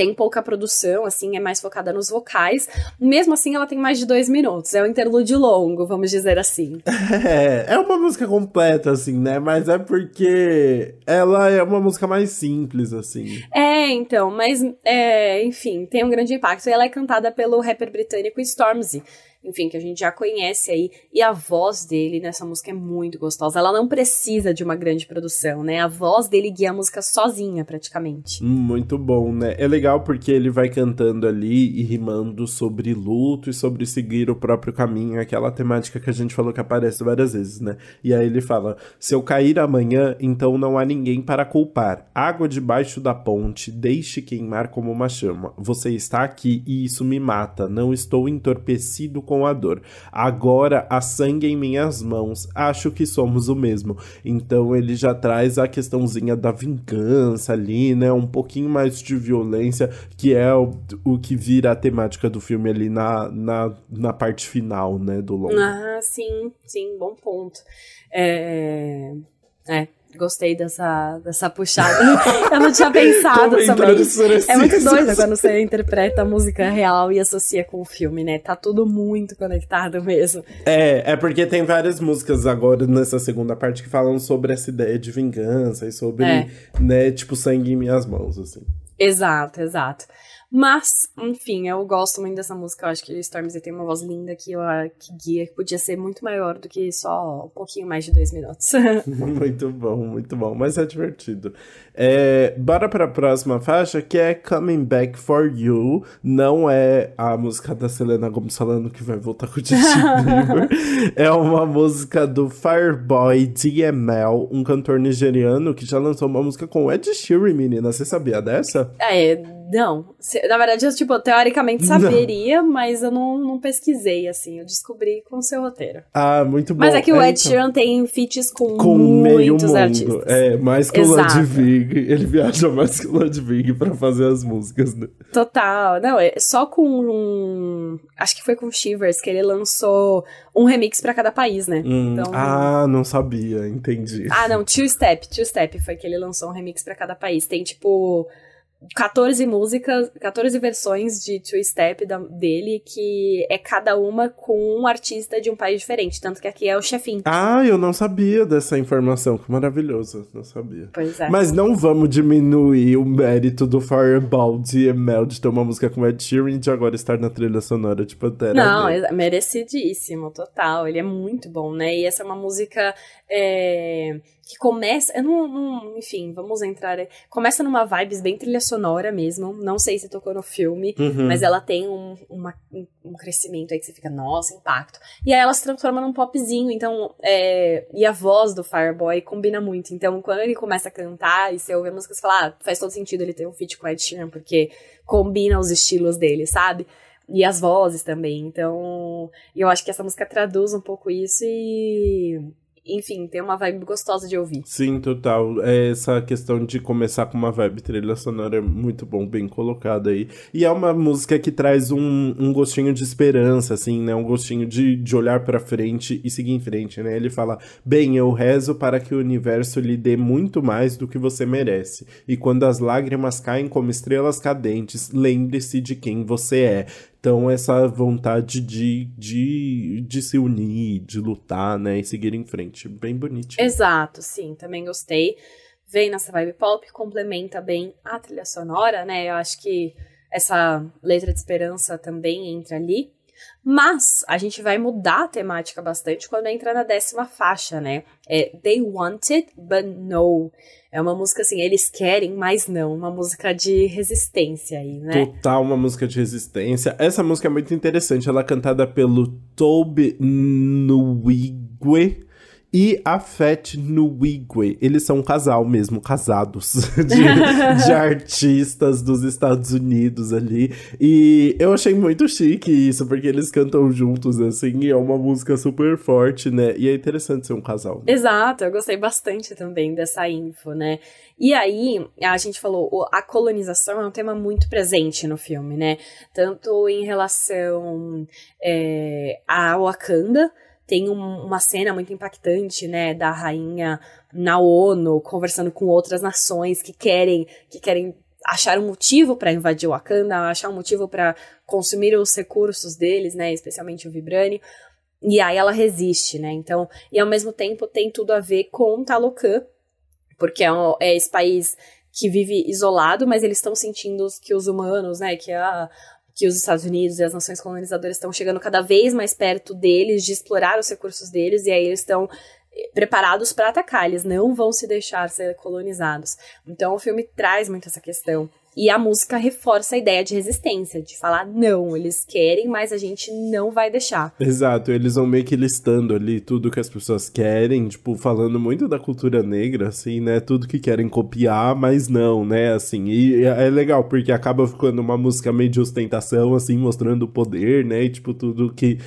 tem pouca produção, assim, é mais focada nos vocais. Mesmo assim, ela tem mais de dois minutos. É um interlúdio longo, vamos dizer assim. [LAUGHS] É, é uma música completa, assim, né? Mas é porque ela é uma música mais simples, assim. É, então, mas, é, enfim, tem um grande impacto. E ela é cantada pelo rapper britânico Stormzy enfim, que a gente já conhece aí. E a voz dele nessa música é muito gostosa. Ela não precisa de uma grande produção, né? A voz dele guia a música sozinha, praticamente. Muito bom, né? É legal porque ele vai cantando ali e rimando sobre luto e sobre seguir o próprio caminho, aquela temática que a gente falou que aparece várias vezes, né? E aí ele fala: Se eu cair amanhã, então não há ninguém para culpar. Água debaixo da ponte, deixe queimar como uma chama. Você está aqui e isso me mata. Não estou entorpecido com a dor. Agora há sangue em minhas mãos, acho que somos o mesmo. Então ele já traz a questãozinha da vingança ali, né? Um pouquinho mais de violência, que é o, o que vira a temática do filme ali na, na, na parte final, né? Do longo. Ah, sim, sim, bom ponto. É. É, Gostei dessa, dessa puxada. [LAUGHS] eu não tinha pensado sobre isso. É muito doido quando você interpreta a música real e associa com o filme, né? Tá tudo muito conectado mesmo. É, é porque tem várias músicas agora nessa segunda parte que falam sobre essa ideia de vingança e sobre, é. né, tipo, sangue em minhas mãos, assim. Exato, exato. Mas, enfim, eu gosto muito dessa música. Eu acho que Stormzy tem uma voz linda que, eu, que guia, que podia ser muito maior do que só um pouquinho mais de dois minutos. [LAUGHS] [LAUGHS] muito bom, muito bom. Mas é divertido. É, bora pra próxima faixa, que é Coming Back For You. Não é a música da Selena Gomez falando que vai voltar com o Justin [LAUGHS] Bieber. é uma música do Fireboy DML, um cantor nigeriano que já lançou uma música com Ed Sheeran, menina. Você sabia dessa? É, não. Na verdade, eu, tipo, teoricamente saberia, não. mas eu não, não pesquisei, assim. Eu descobri com o seu roteiro. Ah, muito bom. Mas é que o é, Ed então. Sheeran tem feats com, com muitos mundo. artistas. É, mais que Exato. o Ludwig. Ele viaja mais que o Ludwig pra fazer as músicas, né? Total. Não, é só com um... Acho que foi com Shivers que ele lançou um remix para cada país, né? Hum, então, ah, não sabia, entendi. Ah, não, Two Step, Two Step foi que ele lançou um remix para cada país. Tem tipo 14 músicas, 14 versões de Two Step da, dele, que é cada uma com um artista de um país diferente. Tanto que aqui é o chefinho. Ah, eu não sabia dessa informação. Que maravilhoso, não sabia. Pois é. Mas não vamos diminuir o mérito do Fireball de Emel de ter uma música com Ed Sheeran e de agora estar na trilha sonora de Pantera. Não, é merecidíssimo, total. Ele é muito bom, né? E essa é uma música é, que começa. Eu não, não, enfim, vamos entrar. Começa numa vibes bem trilha sonora mesmo. Não sei se tocou no filme, uhum. mas ela tem um, uma, um crescimento aí que você fica, nossa, impacto. E aí ela se transforma num popzinho, então. É, e a voz do Fireboy combina muito. Então, quando ele começa a cantar e você ouve a música, você fala, ah, faz todo sentido ele ter um feat com Ed Sheeran, porque combina os estilos dele, sabe? E as vozes também. Então, eu acho que essa música traduz um pouco isso e enfim, tem uma vibe gostosa de ouvir. Sim, total. É essa questão de começar com uma vibe trilha sonora é muito bom, bem colocada aí. E é uma música que traz um, um gostinho de esperança, assim, né? Um gostinho de, de olhar para frente e seguir em frente, né? Ele fala: Bem, eu rezo para que o universo lhe dê muito mais do que você merece. E quando as lágrimas caem como estrelas cadentes, lembre-se de quem você é. Então, essa vontade de, de, de se unir, de lutar, né? E seguir em frente. Bem bonitinho. Exato, sim. Também gostei. Vem nessa vibe pop, complementa bem a trilha sonora, né? Eu acho que essa letra de esperança também entra ali. Mas a gente vai mudar a temática bastante quando entra na décima faixa, né? É They Want It, But No. É uma música assim, eles querem, mas não. Uma música de resistência aí, né? Total, uma música de resistência. Essa música é muito interessante. Ela é cantada pelo Toby Nwigwe e a Fat Nwigwe. Eles são um casal mesmo, casados, [LAUGHS] de, de, [LAUGHS] artistas dos Estados Unidos ali. E eu achei muito chique isso, porque eles cantam juntos, assim, e é uma música super forte, né? E é interessante ser um casal. Né? Exato, eu gostei bastante também dessa info, né? E aí, a gente falou, a colonização é um tema muito presente no filme, né? Tanto em relação é, a Wakanda, tem um, uma cena muito impactante, né, da rainha na ONU conversando com outras nações que querem que querem achar um motivo para invadir Wakanda, achar um motivo para consumir os recursos deles, né, especialmente o vibrânio. E aí ela resiste, né? Então, e ao mesmo tempo tem tudo a ver com Talocan, porque é, um, é esse país que vive isolado, mas eles estão sentindo que os humanos, né, que a, que os Estados Unidos e as nações colonizadoras estão chegando cada vez mais perto deles, de explorar os recursos deles, e aí eles estão eh, preparados para atacar, eles não vão se deixar ser colonizados. Então o filme traz muito essa questão. E a música reforça a ideia de resistência, de falar, não, eles querem, mas a gente não vai deixar. Exato, eles vão meio que listando ali tudo que as pessoas querem, tipo, falando muito da cultura negra, assim, né? Tudo que querem copiar, mas não, né? Assim, e é legal, porque acaba ficando uma música meio de ostentação, assim, mostrando o poder, né? E, tipo, tudo que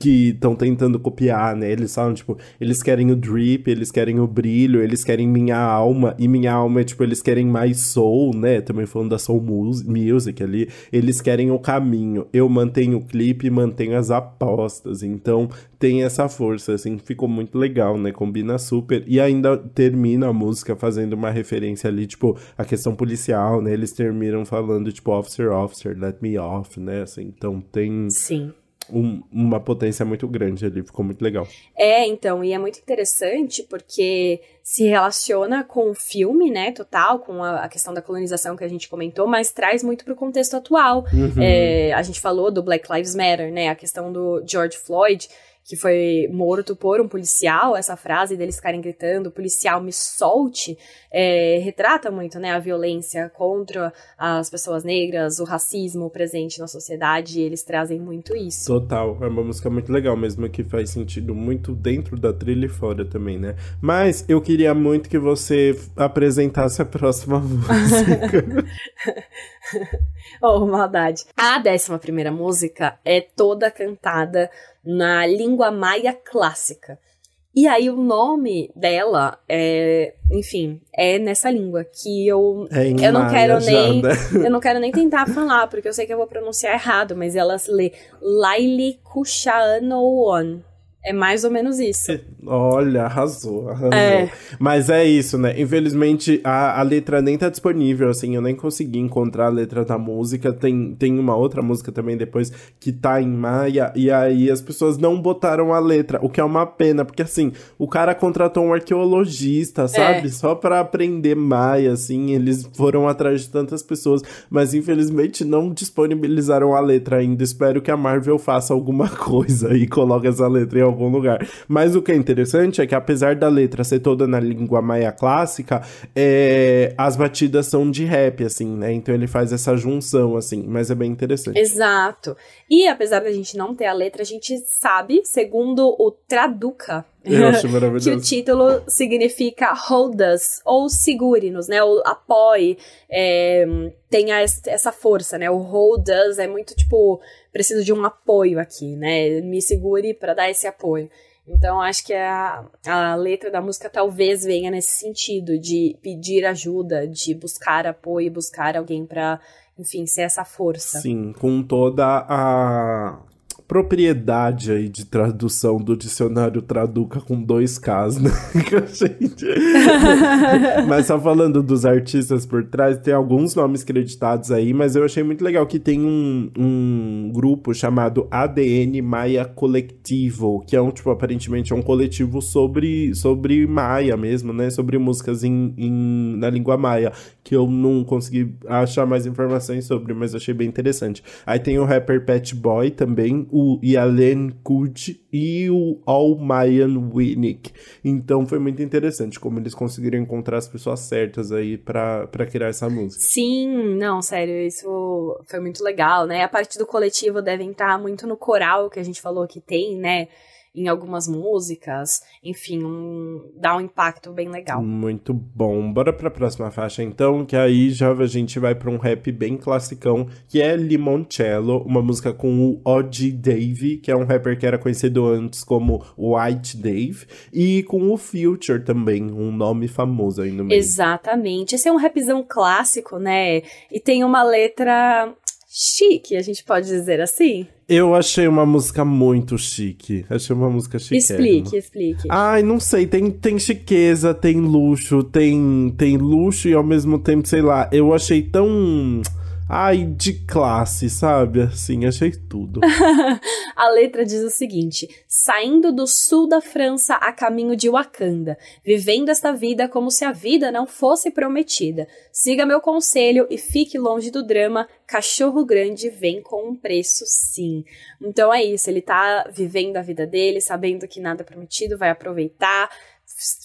que estão tentando copiar, né? Eles falam, tipo, eles querem o drip, eles querem o brilho, eles querem minha alma, e minha alma é, tipo, eles querem mais soul, né? Também falando da soul music ali. Eles querem o caminho. Eu mantenho o clipe e mantenho as apostas. Então, tem essa força, assim, ficou muito legal, né? Combina super. E ainda termina a música fazendo uma referência ali, tipo, a questão policial, né? Eles terminam falando, tipo, officer, officer, let me off, né? Assim, então tem... Sim um, uma potência muito grande ali, ficou muito legal. É, então, e é muito interessante porque se relaciona com o filme, né, total, com a, a questão da colonização que a gente comentou, mas traz muito pro contexto atual. Uhum. É, a gente falou do Black Lives Matter, né, a questão do George Floyd, que foi morto por um policial, essa frase deles ficarem gritando, policial me solte, é, retrata muito, né, a violência contra as pessoas negras, o racismo presente na sociedade, e eles trazem muito isso. Total, é uma música muito legal mesmo, que faz sentido muito dentro da trilha e fora também, né? Mas eu queria muito que você apresentasse a próxima [LAUGHS] música. [LAUGHS] oh, maldade. A décima primeira música é toda cantada na língua maia clássica. E aí o nome dela é, enfim, é nessa língua que eu é eu não quero nem né? [LAUGHS] eu não quero nem tentar falar porque eu sei que eu vou pronunciar errado, mas ela se lê Laili Kushaanoon. É mais ou menos isso. [LAUGHS] Olha, arrasou, arrasou. É. Mas é isso, né? Infelizmente, a, a letra nem tá disponível, assim, eu nem consegui encontrar a letra da música. Tem, tem uma outra música também depois que tá em maia, e aí as pessoas não botaram a letra, o que é uma pena, porque assim, o cara contratou um arqueologista, sabe? É. Só para aprender maia, assim, eles foram atrás de tantas pessoas, mas infelizmente não disponibilizaram a letra ainda. Espero que a Marvel faça alguma [LAUGHS] coisa e coloque essa letra em algum lugar. Mas o que é interessante é que, apesar da letra ser toda na língua maia clássica, é, as batidas são de rap, assim, né? Então ele faz essa junção, assim, mas é bem interessante. Exato. E apesar da gente não ter a letra, a gente sabe, segundo o Traduca, eu [LAUGHS] acho maravilhoso. que o título significa hold us, ou segure-nos, né? Ou apoie, é, tenha essa força, né? O hold us é muito tipo, preciso de um apoio aqui, né? Me segure para dar esse apoio. Então, acho que a, a letra da música talvez venha nesse sentido, de pedir ajuda, de buscar apoio, buscar alguém para, enfim, ser essa força. Sim, com toda a propriedade aí de tradução do dicionário Traduca com dois Ks, né? [LAUGHS] gente... [LAUGHS] mas só falando dos artistas por trás, tem alguns nomes creditados aí, mas eu achei muito legal que tem um, um grupo chamado ADN Maia Colectivo, que é um, tipo, aparentemente é um coletivo sobre, sobre Maia mesmo, né? Sobre músicas em, em, na língua Maia, que eu não consegui achar mais informações sobre, mas achei bem interessante. Aí tem o rapper Pet Boy também, o Yalen Kut e o Almayan Winnick. Então foi muito interessante como eles conseguiram encontrar as pessoas certas aí para criar essa música. Sim, não, sério, isso foi muito legal, né? A parte do coletivo deve entrar muito no coral que a gente falou que tem, né? Em algumas músicas, enfim, um, dá um impacto bem legal. Muito bom. Bora pra próxima faixa então, que aí já a gente vai para um rap bem classicão, que é Limoncello, uma música com o Odd Dave, que é um rapper que era conhecido antes como White Dave, e com o Future também, um nome famoso aí no meio. Exatamente. Esse é um rapzão clássico, né? E tem uma letra chique, a gente pode dizer assim? Eu achei uma música muito chique. Achei uma música chique. Explique, explique. Ai, não sei, tem, tem chiqueza, tem luxo, tem, tem luxo e ao mesmo tempo, sei lá, eu achei tão ai, de classe, sabe? Assim, achei tudo. [LAUGHS] a letra diz o seguinte: saindo do sul da França a caminho de Wakanda, vivendo esta vida como se a vida não fosse prometida. Siga meu conselho e fique longe do drama. Cachorro grande vem com um preço, sim. Então é isso, ele tá vivendo a vida dele, sabendo que nada é prometido, vai aproveitar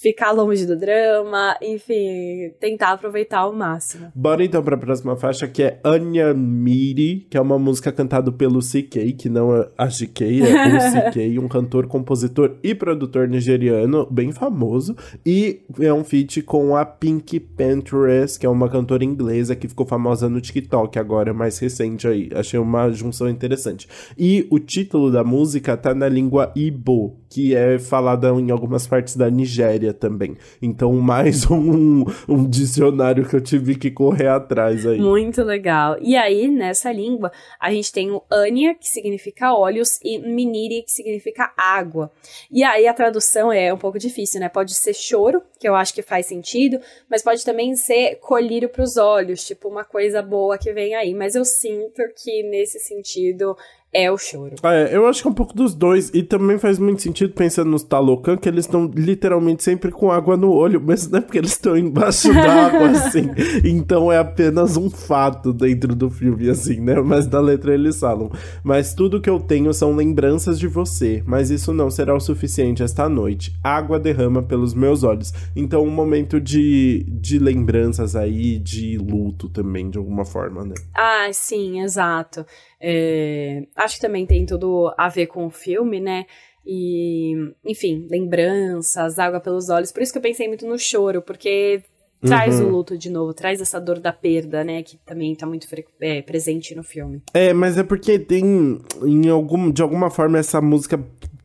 ficar longe do drama, enfim, tentar aproveitar ao máximo. Bora então pra próxima faixa, que é Anya Miri, que é uma música cantada pelo CK, que não é a GK, é o CK, [LAUGHS] um cantor, compositor e produtor nigeriano, bem famoso, e é um feat com a Pink Panthers, que é uma cantora inglesa que ficou famosa no TikTok agora, mais recente aí. Achei uma junção interessante. E o título da música tá na língua Ibo, que é falada em algumas partes da Nigéria também. Então, [LAUGHS] mais um, um dicionário que eu tive que correr atrás aí. Muito legal. E aí, nessa língua, a gente tem o Anya, que significa olhos, e Miniri, que significa água. E aí, a tradução é um pouco difícil, né? Pode ser choro, que eu acho que faz sentido, mas pode também ser colírio para os olhos, tipo uma coisa boa que vem aí. Mas eu sinto que, nesse sentido, é o choro. É, eu acho que é um pouco dos dois. E também faz muito sentido pensando nos Talocan, que eles estão literalmente sempre com água no olho, mas não é porque eles estão embaixo d'água, [LAUGHS] assim. Então é apenas um fato dentro do filme, assim, né? Mas na letra eles falam. Mas tudo que eu tenho são lembranças de você, mas isso não será o suficiente esta noite. Água derrama pelos meus olhos. Então, um momento de, de lembranças aí, de luto também, de alguma forma, né? Ah, sim, exato. É, acho que também tem tudo a ver com o filme, né? E, enfim, lembranças, água pelos olhos. Por isso que eu pensei muito no choro, porque traz uhum. o luto de novo, traz essa dor da perda, né? Que também tá muito é, presente no filme. É, mas é porque tem, em algum, de alguma forma, essa música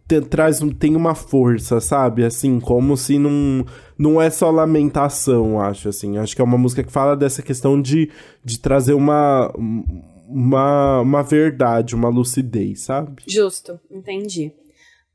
te, traz tem uma força, sabe? Assim, como se não, não é só lamentação, acho, assim. Acho que é uma música que fala dessa questão de, de trazer uma uma, uma verdade, uma lucidez, sabe? Justo, entendi.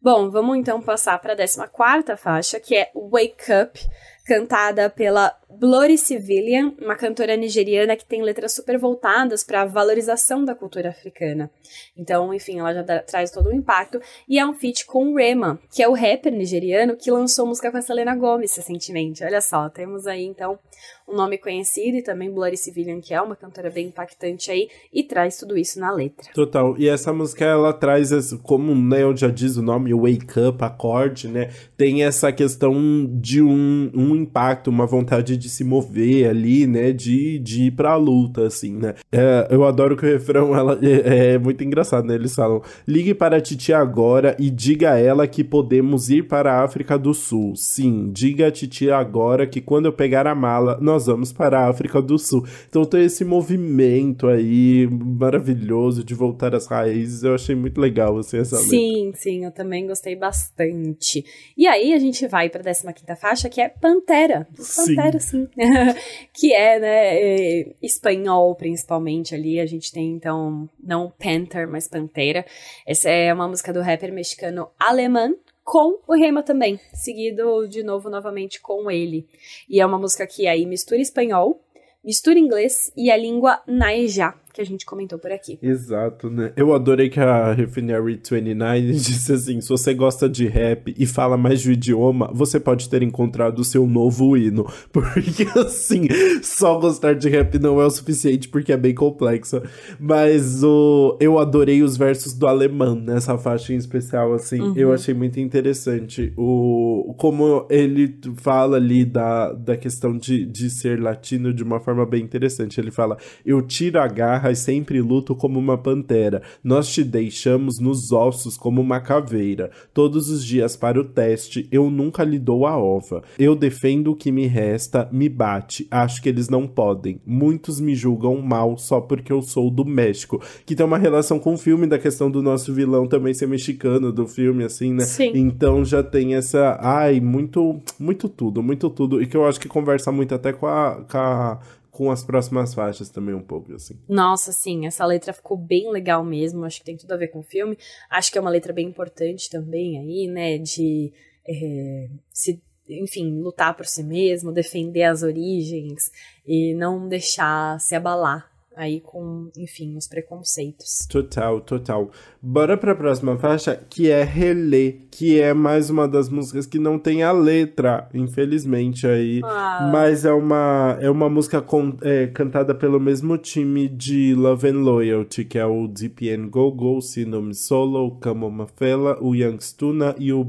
Bom, vamos então passar para a 14 faixa, que é Wake Up, cantada pela Blory Civilian, uma cantora nigeriana que tem letras super voltadas para a valorização da cultura africana. Então, enfim, ela já dá, traz todo o um impacto. E é um feat com Rema, que é o rapper nigeriano que lançou música com a Selena Gomez recentemente. Olha só, temos aí então um nome conhecido e também Bloody Civilian, que é uma cantora bem impactante aí, e traz tudo isso na letra. Total. E essa música, ela traz, como né, já diz o nome, Wake Up, acorde, né? Tem essa questão de um, um impacto, uma vontade de se mover ali, né? De, de ir pra luta, assim, né? É, eu adoro que o refrão, ela [LAUGHS] é, é muito engraçado, né? Eles falam, ligue para a Titi agora e diga a ela que podemos ir para a África do Sul. Sim, diga a Titi agora que quando eu pegar a mala, nós vamos para a África do Sul. Então tem esse movimento aí maravilhoso de voltar às raízes. Eu achei muito legal assim, essa Sim, letra. sim, eu também gostei bastante. E aí a gente vai para a 15 faixa, que é Pantera. Pantera, sim. sim. [LAUGHS] que é, né, é, espanhol principalmente ali. A gente tem então não Panther, mas Pantera. Essa é uma música do rapper mexicano Alemão com o Rema também, seguido de novo novamente com ele. E é uma música que aí mistura espanhol, mistura inglês e a língua naija, que a gente comentou por aqui. Exato, né? Eu adorei que a Refinery 29 [LAUGHS] disse assim: se você gosta de rap e fala mais de um idioma, você pode ter encontrado o seu novo hino. [LAUGHS] Porque assim, só gostar de rap não é o suficiente, porque é bem complexo. Mas o, eu adorei os versos do alemão nessa faixa em especial, assim. Uhum. Eu achei muito interessante. O, como ele fala ali da, da questão de, de ser latino de uma forma bem interessante. Ele fala: Eu tiro a garra garras sempre luto como uma pantera. Nós te deixamos nos ossos como uma caveira. Todos os dias para o teste, eu nunca lhe dou a ova. Eu defendo o que me resta, me bate. Acho que eles não podem. Muitos me julgam mal só porque eu sou do México. Que tem uma relação com o filme da questão do nosso vilão também ser mexicano do filme, assim, né? Sim. Então já tem essa. Ai, muito, muito tudo, muito tudo. E que eu acho que conversa muito até com a, com a com as próximas faixas também um pouco, assim. Nossa, sim, essa letra ficou bem legal mesmo, acho que tem tudo a ver com o filme. Acho que é uma letra bem importante também aí, né, de é, se, enfim, lutar por si mesmo, defender as origens e não deixar se abalar aí com, enfim, os preconceitos. Total, total. Bora pra próxima faixa, que é Relê, que é mais uma das músicas que não tem a letra, infelizmente aí. Ah. Mas é uma, é uma música com, é, cantada pelo mesmo time de Love and Loyalty, que é o DPN Go Go, Sinome Solo, o Kamo Mafela, o Youngstuna e o.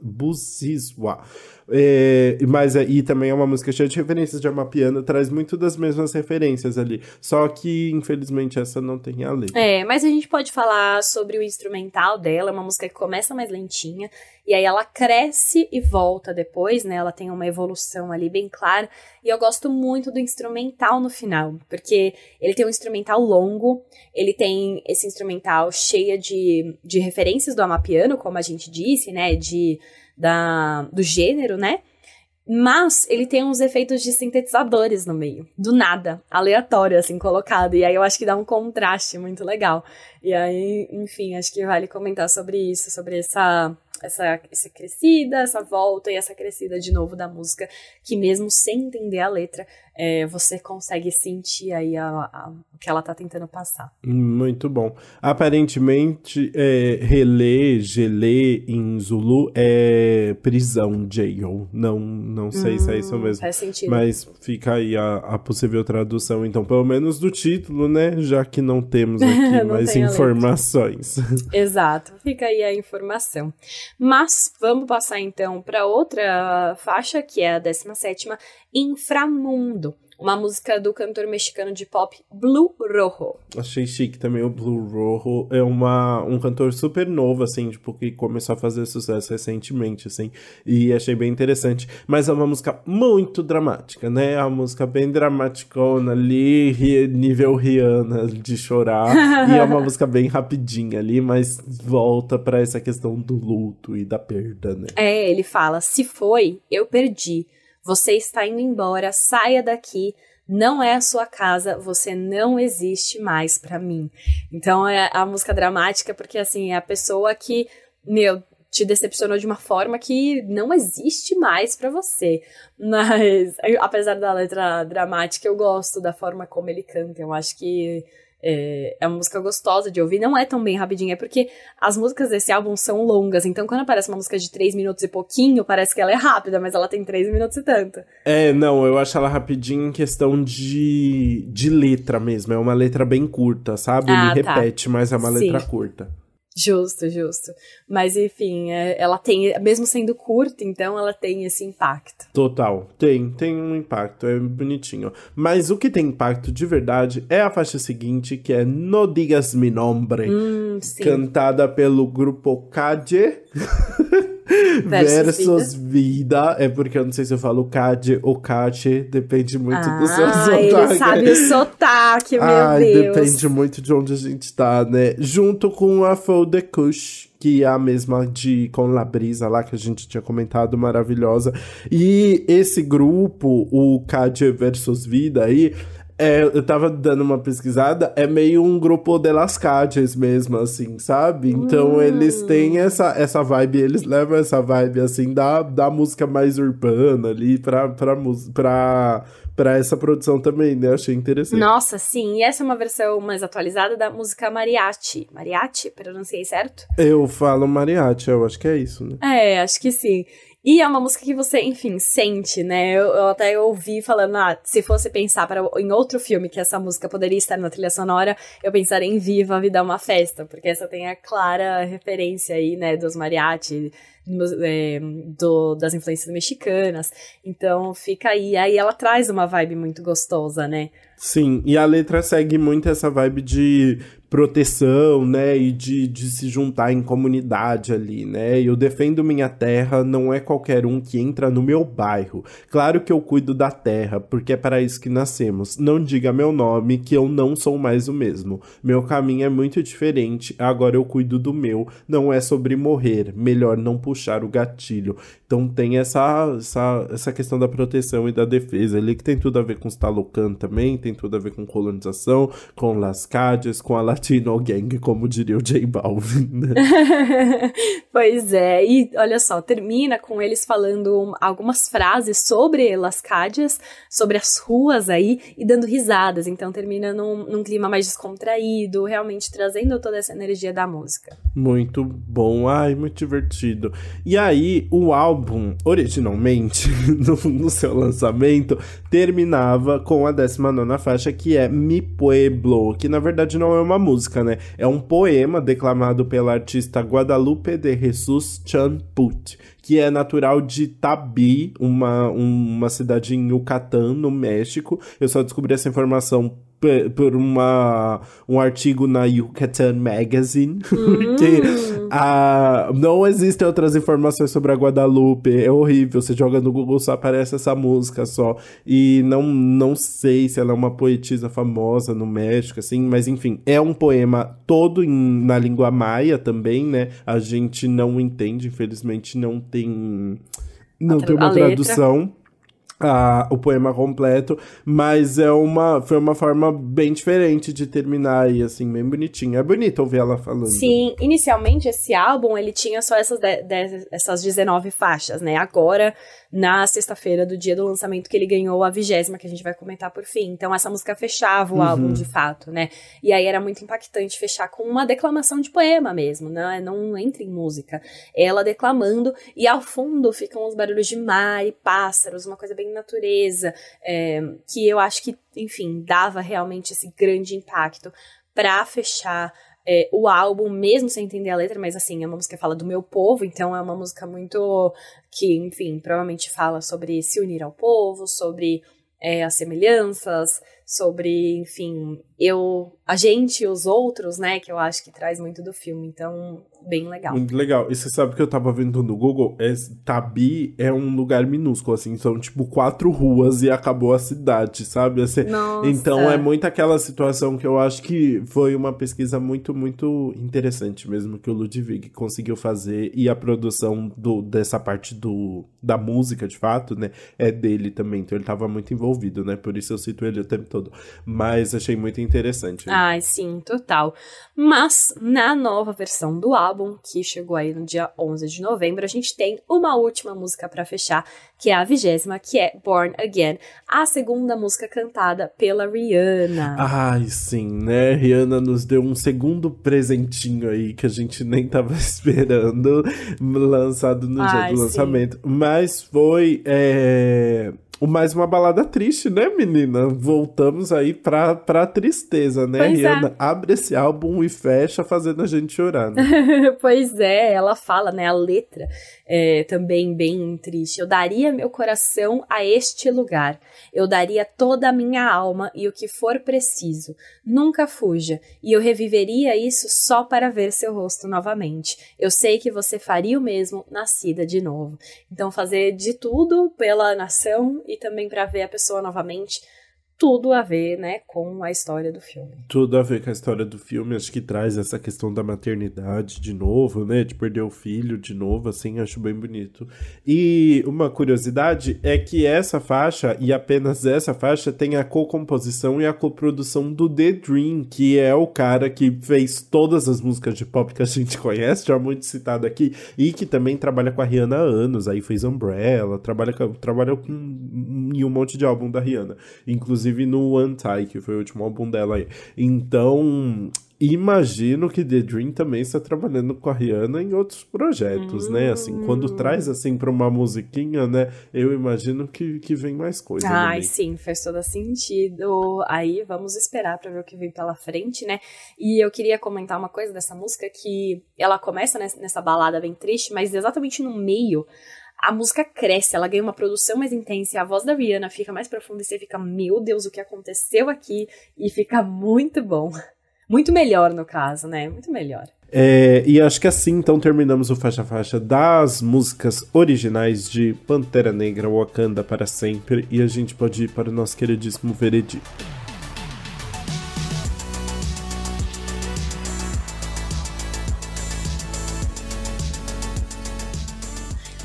Buzizwa. É, mas aí também é uma música cheia de referências de Amapiano, traz muito das mesmas referências ali. Só que, infelizmente, essa não tem a letra. É, mas a gente pode falar sobre o instrumental dela, é uma música que começa mais lentinha, e aí ela cresce e volta depois, né? Ela tem uma evolução ali bem clara. E eu gosto muito do instrumental no final, porque ele tem um instrumental longo, ele tem esse instrumental cheia de, de referências do Amapiano, como a gente disse, né? De da, do gênero, né? Mas ele tem uns efeitos de sintetizadores no meio, do nada, aleatório, assim, colocado. E aí eu acho que dá um contraste muito legal. E aí, enfim, acho que vale comentar sobre isso, sobre essa essa, essa crescida, essa volta e essa crescida de novo da música, que mesmo sem entender a letra, é, você consegue sentir aí a, a, o que ela tá tentando passar. Muito bom. Aparentemente, é, relê, gelê em Zulu é prisão, jail. Não, não sei hum, se é isso hum, mesmo. Faz sentido. Mas fica aí a, a possível tradução, então, pelo menos do título, né? Já que não temos [LAUGHS] aqui mais informações. [LAUGHS] Exato, fica aí a informação. Mas vamos passar então para outra faixa, que é a 17 Inframundo uma música do cantor mexicano de pop Blue Rojo. Achei chique também o Blue Rojo. É uma, um cantor super novo, assim, tipo, que começou a fazer sucesso recentemente, assim. E achei bem interessante. Mas é uma música muito dramática, né? É uma música bem dramaticona ali, nível Rihanna de chorar. e é uma [LAUGHS] música bem rapidinha ali, mas volta para essa questão do luto e da perda, né? É, ele fala: se foi, eu perdi. Você está indo embora, saia daqui. Não é a sua casa, você não existe mais para mim. Então é a música dramática porque assim, é a pessoa que, meu, te decepcionou de uma forma que não existe mais para você. Mas, [LAUGHS] apesar da letra dramática, eu gosto da forma como ele canta. Eu acho que é, é uma música gostosa de ouvir, não é tão bem rapidinha, é porque as músicas desse álbum são longas, então quando aparece uma música de 3 minutos e pouquinho, parece que ela é rápida, mas ela tem 3 minutos e tanto. É, não, eu acho ela rapidinha em questão de, de letra mesmo, é uma letra bem curta, sabe? Ah, Ele tá. repete, mas é uma Sim. letra curta. Justo, justo. Mas enfim, é, ela tem, mesmo sendo curta, então ela tem esse impacto. Total, tem, tem um impacto, é bonitinho. Mas o que tem impacto de verdade é a faixa seguinte, que é No Digas Mi Nombre, hum, cantada pelo grupo Cade. [LAUGHS] versus, versus vida. vida. É porque eu não sei se eu falo Cade ou Cate, depende muito ah, do seu sotaque. Ele sabe o sotaque, meu Ai, Deus. Depende muito de onde a gente tá, né? Junto com a Fold Kush que é a mesma de com La Brisa lá que a gente tinha comentado, maravilhosa. E esse grupo, o Cade versus Vida aí, é, eu tava dando uma pesquisada, é meio um grupo de las calles mesmo, assim, sabe? Então hum. eles têm essa, essa vibe, eles levam essa vibe, assim, da, da música mais urbana ali pra, pra, pra, pra essa produção também, né? Achei interessante. Nossa, sim. E essa é uma versão mais atualizada da música Mariachi. Mariachi? Pronunciei certo? Eu falo Mariachi, eu acho que é isso, né? É, acho que sim. E é uma música que você, enfim, sente, né? Eu, eu até ouvi falando, ah, se fosse pensar para, em outro filme que essa música poderia estar na trilha sonora, eu pensaria em Viva a Vida é uma Festa, porque essa tem a clara referência aí, né, dos mariachi, é, do, das influências mexicanas. Então fica aí. Aí ela traz uma vibe muito gostosa, né? Sim, e a letra segue muito essa vibe de proteção, né, e de, de se juntar em comunidade ali, né, eu defendo minha terra, não é qualquer um que entra no meu bairro, claro que eu cuido da terra, porque é para isso que nascemos, não diga meu nome que eu não sou mais o mesmo, meu caminho é muito diferente, agora eu cuido do meu, não é sobre morrer, melhor não puxar o gatilho, então tem essa, essa, essa questão da proteção e da defesa ali, que tem tudo a ver com os Talocan também, tem tudo a ver com colonização, com Las Cadias, com a Latino Gang, como diria o J Balvin. Né? [LAUGHS] pois é, e olha só, termina com eles falando algumas frases sobre Las Cadias, sobre as ruas aí, e dando risadas. Então termina num, num clima mais descontraído, realmente trazendo toda essa energia da música. Muito bom, ai, muito divertido. E aí, o álbum álbum, originalmente, [LAUGHS] no, no, seu lançamento, terminava com a 19 faixa, que é Mi Pueblo, que na verdade não é uma música, né? É um poema declamado pela artista Guadalupe de Jesus Champut, que é natural de Tabi, uma, uma cidade em Yucatán, no México. Eu só descobri essa informação por uma, um artigo na Yucatan Magazine, [LAUGHS] porque hum. a, não existem outras informações sobre a Guadalupe, é horrível, você joga no Google só aparece essa música só, e não, não sei se ela é uma poetisa famosa no México, assim, mas enfim, é um poema todo em, na língua maia também, né, a gente não entende, infelizmente não tem, não tem uma tradução. A, o poema completo, mas é uma, foi uma forma bem diferente de terminar e assim, bem bonitinha. É bonito ouvir ela falando. Sim, inicialmente esse álbum, ele tinha só essas, de, de, essas 19 faixas, né? Agora, na sexta-feira do dia do lançamento, que ele ganhou a vigésima, que a gente vai comentar por fim. Então, essa música fechava o uhum. álbum, de fato, né? E aí era muito impactante fechar com uma declamação de poema mesmo, né? Não entra em música. Ela declamando, e ao fundo ficam os barulhos de mar e pássaros, uma coisa bem natureza, é, que eu acho que, enfim, dava realmente esse grande impacto para fechar é, o álbum, mesmo sem entender a letra, mas assim, é uma música que fala do meu povo, então é uma música muito que, enfim, provavelmente fala sobre se unir ao povo, sobre é, as semelhanças, sobre, enfim, eu, a gente e os outros, né, que eu acho que traz muito do filme, então, bem legal. Muito legal. E você sabe que eu tava vendo no Google, é, Tabi é um lugar minúsculo, assim, são tipo quatro ruas e acabou a cidade, sabe? Assim, então é muito aquela situação que eu acho que foi uma pesquisa muito, muito interessante mesmo que o Ludwig conseguiu fazer e a produção do, dessa parte do, da música, de fato, né, é dele também, então ele tava muito envolvido, né, por isso eu cito ele o tempo todo. Mas achei muito interessante. Ai, sim, total. Mas na nova versão do álbum, que chegou aí no dia 11 de novembro, a gente tem uma última música para fechar, que é a vigésima, que é Born Again, a segunda música cantada pela Rihanna. Ai, sim, né? Rihanna nos deu um segundo presentinho aí que a gente nem tava [LAUGHS] esperando, lançado no Ai, dia do lançamento. Sim. Mas foi. É mais uma balada triste, né, menina? Voltamos aí pra, pra tristeza, né? Pois Rihanna é. abre esse álbum e fecha, fazendo a gente chorar, né? [LAUGHS] pois é, ela fala, né? A letra é também bem triste. Eu daria meu coração a este lugar. Eu daria toda a minha alma e o que for preciso. Nunca fuja. E eu reviveria isso só para ver seu rosto novamente. Eu sei que você faria o mesmo nascida de novo. Então, fazer de tudo pela nação e também para ver a pessoa novamente tudo a ver, né, com a história do filme. Tudo a ver com a história do filme, acho que traz essa questão da maternidade de novo, né, de perder o filho de novo, assim, acho bem bonito. E uma curiosidade é que essa faixa, e apenas essa faixa, tem a co-composição e a coprodução do The Dream, que é o cara que fez todas as músicas de pop que a gente [LAUGHS] conhece, já muito citado aqui, e que também trabalha com a Rihanna há anos, aí fez Umbrella, trabalha com, trabalha com em um monte de álbum da Rihanna, inclusive inclusive no One Tie, que foi o último álbum dela aí. Então, imagino que The Dream também está trabalhando com a Rihanna em outros projetos, hum. né? Assim, quando hum. traz assim para uma musiquinha, né? Eu imagino que, que vem mais coisa. Ai, sim, faz todo sentido. Aí vamos esperar para ver o que vem pela frente, né? E eu queria comentar uma coisa dessa música que ela começa nessa balada bem triste, mas exatamente no meio a música cresce, ela ganha uma produção mais intensa a voz da Rihanna fica mais profunda e você fica, meu Deus, o que aconteceu aqui? E fica muito bom. Muito melhor, no caso, né? Muito melhor. É, e acho que assim então terminamos o faixa faixa das músicas originais de Pantera Negra Wakanda para sempre e a gente pode ir para o nosso queridíssimo veredito.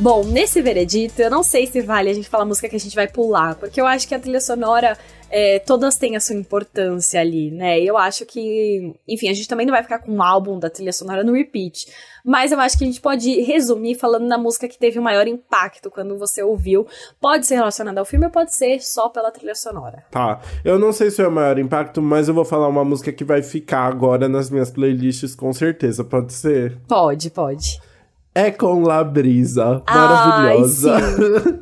Bom, nesse veredito, eu não sei se vale a gente falar a música que a gente vai pular, porque eu acho que a trilha sonora, é, todas têm a sua importância ali, né? Eu acho que, enfim, a gente também não vai ficar com um álbum da trilha sonora no repeat, mas eu acho que a gente pode resumir falando na música que teve o maior impacto quando você ouviu. Pode ser relacionada ao filme ou pode ser só pela trilha sonora. Tá, eu não sei se é o maior impacto, mas eu vou falar uma música que vai ficar agora nas minhas playlists com certeza, pode ser? Pode, pode. É com La Brisa. Maravilhosa. Ai,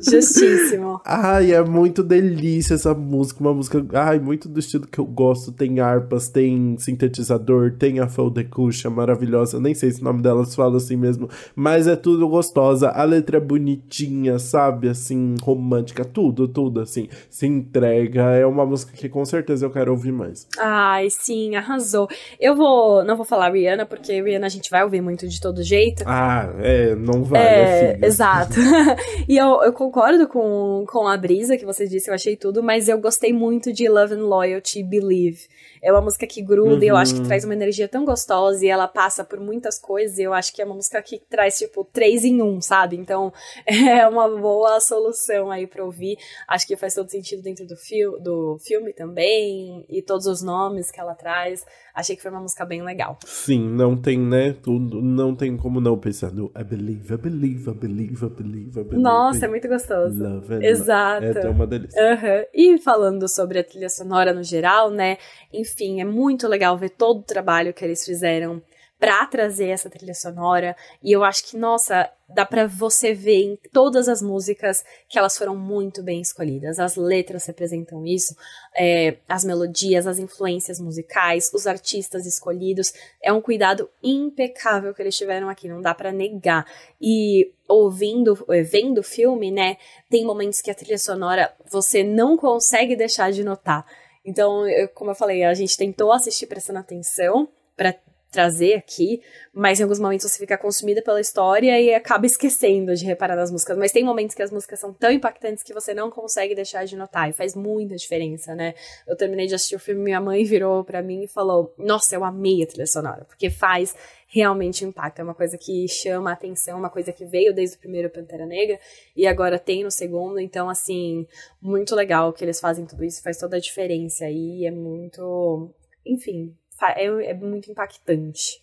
sim. [LAUGHS] Justíssimo. ai, é muito delícia essa música. Uma música, ai, muito do estilo que eu gosto. Tem harpas, tem sintetizador, tem a Foldecucha maravilhosa. Nem sei se o nome delas fala assim mesmo. Mas é tudo gostosa. A letra é bonitinha, sabe? Assim, romântica. Tudo, tudo, assim. Se entrega. É uma música que com certeza eu quero ouvir mais. Ai, sim, arrasou. Eu vou. Não vou falar Rihanna, porque Rihanna a gente vai ouvir muito de todo jeito. Ah, é, não vale é, a Exato. [LAUGHS] e eu, eu concordo com, com a brisa que você disse, eu achei tudo, mas eu gostei muito de Love and Loyalty Believe. É uma música que gruda uhum. e eu acho que uhum. traz uma energia tão gostosa e ela passa por muitas coisas e eu acho que é uma música que traz, tipo, três em um, sabe? Então [LAUGHS] é uma boa solução aí pra ouvir. Acho que faz todo sentido dentro do, fil do filme também e todos os nomes que ela traz. Achei que foi uma música bem legal. Sim, não tem, né? Tudo, não tem como não pensar no I believe, I believe, I believe, I believe, I believe. Nossa, é muito gostoso. Love Exato. É uma delícia. Uhum. E falando sobre a trilha sonora no geral, né? Enfim, é muito legal ver todo o trabalho que eles fizeram para trazer essa trilha sonora. E eu acho que, nossa, dá para você ver em todas as músicas que elas foram muito bem escolhidas. As letras representam isso, é, as melodias, as influências musicais, os artistas escolhidos. É um cuidado impecável que eles tiveram aqui, não dá para negar. E ouvindo, é, vendo o filme, né, tem momentos que a trilha sonora você não consegue deixar de notar. Então, eu, como eu falei, a gente tentou assistir prestando atenção para trazer aqui, mas em alguns momentos você fica consumida pela história e acaba esquecendo de reparar nas músicas. Mas tem momentos que as músicas são tão impactantes que você não consegue deixar de notar e faz muita diferença, né? Eu terminei de assistir o filme, minha mãe virou para mim e falou: Nossa, eu amei a trilha sonora, porque faz realmente impacto. É uma coisa que chama a atenção, uma coisa que veio desde o primeiro Pantera Negra e agora tem no segundo. Então, assim, muito legal que eles fazem tudo isso, faz toda a diferença e é muito. Enfim, é, é muito impactante.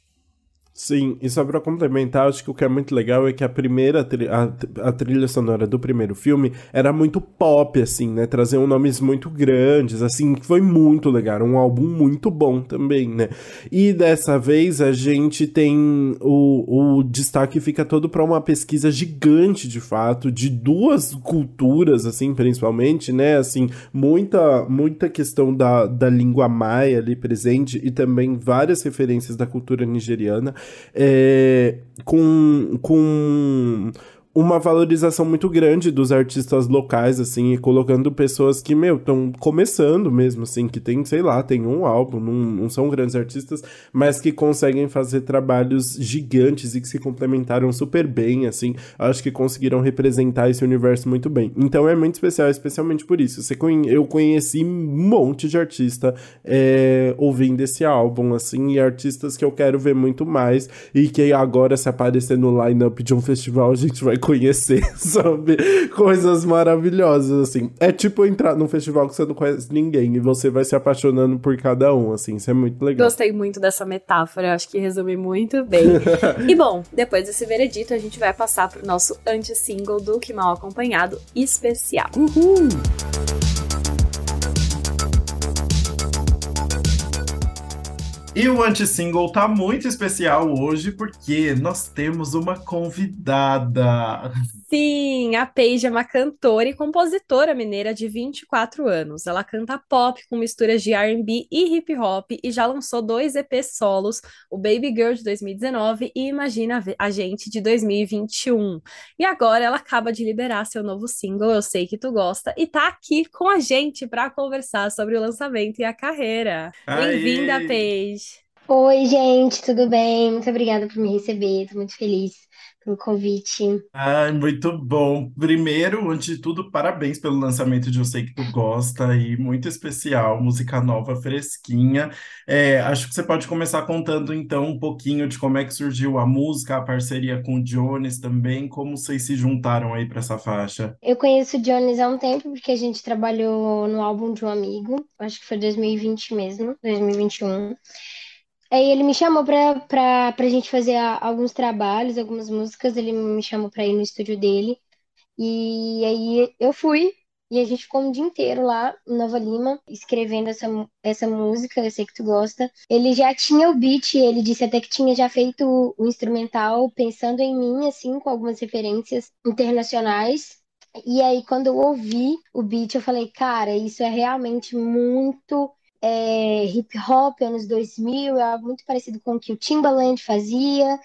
Sim, e só pra complementar, acho que o que é muito legal é que a primeira, a, a, trilha sonora do primeiro filme era muito pop, assim, né? Traziam nomes muito grandes, assim, foi muito legal, um álbum muito bom também, né? E dessa vez a gente tem o, o destaque fica todo para uma pesquisa gigante, de fato, de duas culturas, assim, principalmente, né? Assim, muita, muita questão da, da língua maia ali presente e também várias referências da cultura nigeriana é, com, com uma valorização muito grande dos artistas locais, assim, e colocando pessoas que, meu, estão começando mesmo, assim, que tem, sei lá, tem um álbum, não, não, são grandes artistas, mas que conseguem fazer trabalhos gigantes e que se complementaram super bem, assim, acho que conseguiram representar esse universo muito bem. Então é muito especial, especialmente por isso. Você conhe... Eu conheci um monte de artista é, ouvindo esse álbum, assim, e artistas que eu quero ver muito mais, e que agora, se aparecer no line-up de um festival, a gente vai conhecer, [LAUGHS] sabe? Coisas maravilhosas, assim. É tipo entrar num festival que você não conhece ninguém e você vai se apaixonando por cada um, assim. Isso é muito legal. Gostei muito dessa metáfora, acho que resume muito bem. [LAUGHS] e bom, depois desse veredito, a gente vai passar pro nosso anti-single do Que Mal Acompanhado especial. Uhul! E o anti-single tá muito especial hoje porque nós temos uma convidada. Sim, a Paige é uma cantora e compositora mineira de 24 anos. Ela canta pop com misturas de R&B e hip hop e já lançou dois EPs solos, o Baby Girl de 2019 e Imagina a Gente de 2021. E agora ela acaba de liberar seu novo single, Eu Sei Que Tu Gosta, e tá aqui com a gente para conversar sobre o lançamento e a carreira. Bem-vinda, Paige! Oi, gente, tudo bem? Muito obrigada por me receber, estou muito feliz pelo convite. Ai, muito bom. Primeiro, antes de tudo, parabéns pelo lançamento de Eu Sei Que Tu Gosta e muito especial, música nova, fresquinha. É, acho que você pode começar contando então um pouquinho de como é que surgiu a música, a parceria com o Jones também, como vocês se juntaram aí para essa faixa. Eu conheço o Jones há um tempo porque a gente trabalhou no álbum de um amigo, acho que foi 2020 mesmo, 2021. Aí ele me chamou pra, pra, pra gente fazer alguns trabalhos, algumas músicas, ele me chamou pra ir no estúdio dele. E aí eu fui, e a gente ficou um dia inteiro lá em Nova Lima, escrevendo essa, essa música, eu sei que tu gosta. Ele já tinha o beat, ele disse até que tinha já feito o instrumental pensando em mim, assim, com algumas referências internacionais. E aí, quando eu ouvi o beat, eu falei, cara, isso é realmente muito é, hip hop anos 2000, é algo muito parecido com o que o Timbaland fazia,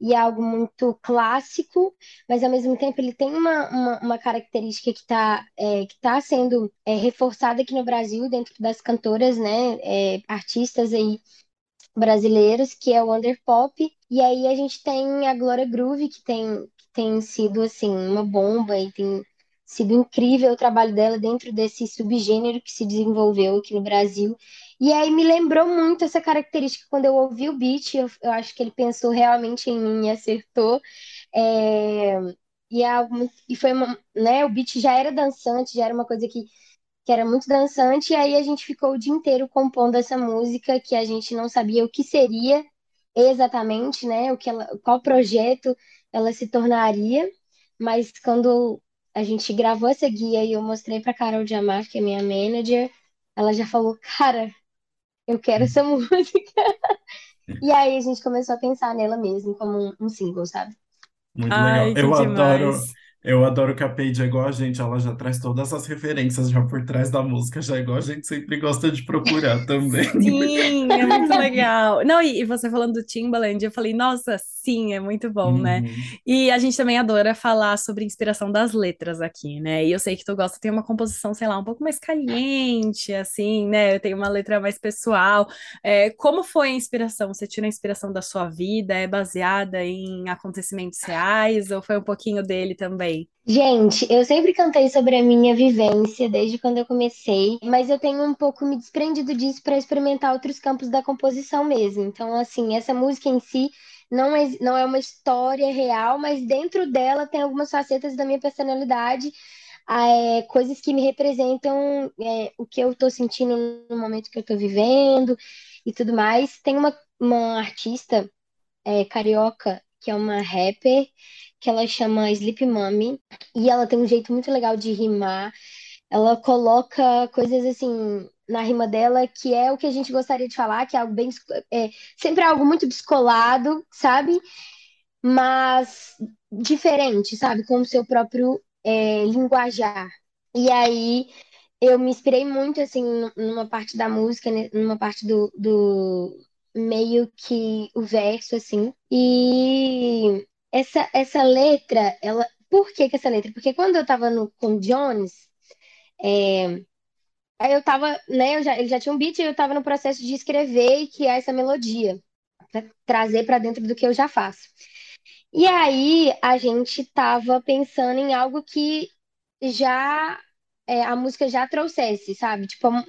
e é algo muito clássico, mas ao mesmo tempo ele tem uma, uma, uma característica que está é, que tá sendo é, reforçada aqui no Brasil, dentro das cantoras, né, é, artistas aí brasileiros, que é o Underpop. E aí a gente tem a Glória Groove, que tem, que tem sido, assim, uma bomba e tem sido incrível o trabalho dela dentro desse subgênero que se desenvolveu aqui no Brasil. E aí me lembrou muito essa característica quando eu ouvi o beat, eu, eu acho que ele pensou realmente em mim e acertou. É, e, é algo, e foi uma, né, o beat já era dançante, já era uma coisa que, que era muito dançante, e aí a gente ficou o dia inteiro compondo essa música que a gente não sabia o que seria exatamente, né, o que ela, qual projeto ela se tornaria, mas quando a gente gravou essa guia e eu mostrei para Carol Diamar, que é minha manager, ela já falou, cara, eu quero essa música. [LAUGHS] e aí a gente começou a pensar nela mesmo como um, um single, sabe? Muito Ai, legal. Eu adoro, eu adoro que a Paige é igual a gente, ela já traz todas as referências já por trás da música, já é igual a gente sempre gosta de procurar [LAUGHS] também. Sim, é muito legal. Não, e, e você falando do Timbaland, eu falei, nossa, sim, é muito bom, né? Uhum. E a gente também adora falar sobre inspiração das letras aqui, né? E eu sei que tu gosta, tem uma composição, sei lá, um pouco mais caliente, assim, né? Tem uma letra mais pessoal. É, como foi a inspiração? Você tira a inspiração da sua vida? É baseada em acontecimentos reais ou foi um pouquinho dele também? Gente, eu sempre cantei sobre a minha vivência desde quando eu comecei, mas eu tenho um pouco me desprendido disso para experimentar outros campos da composição mesmo. Então, assim, essa música em si não é, não é uma história real, mas dentro dela tem algumas facetas da minha personalidade, é, coisas que me representam é, o que eu estou sentindo no momento que eu estou vivendo e tudo mais. Tem uma, uma artista é, carioca que é uma rapper que ela chama Sleep Mommy, e ela tem um jeito muito legal de rimar. Ela coloca coisas assim na rima dela que é o que a gente gostaria de falar, que é algo bem é, sempre algo muito descolado, sabe? Mas diferente, sabe? Com o seu próprio é, linguajar. E aí eu me inspirei muito assim numa parte da música, né, numa parte do, do meio que o verso assim. E essa, essa letra, ela. Por que, que essa letra? Porque quando eu tava no, com Jones, é, aí eu tava, né, eu já, ele já tinha um beat e eu tava no processo de escrever e criar essa melodia, pra trazer para dentro do que eu já faço. E aí a gente tava pensando em algo que já é, a música já trouxesse, sabe? Tipo, a,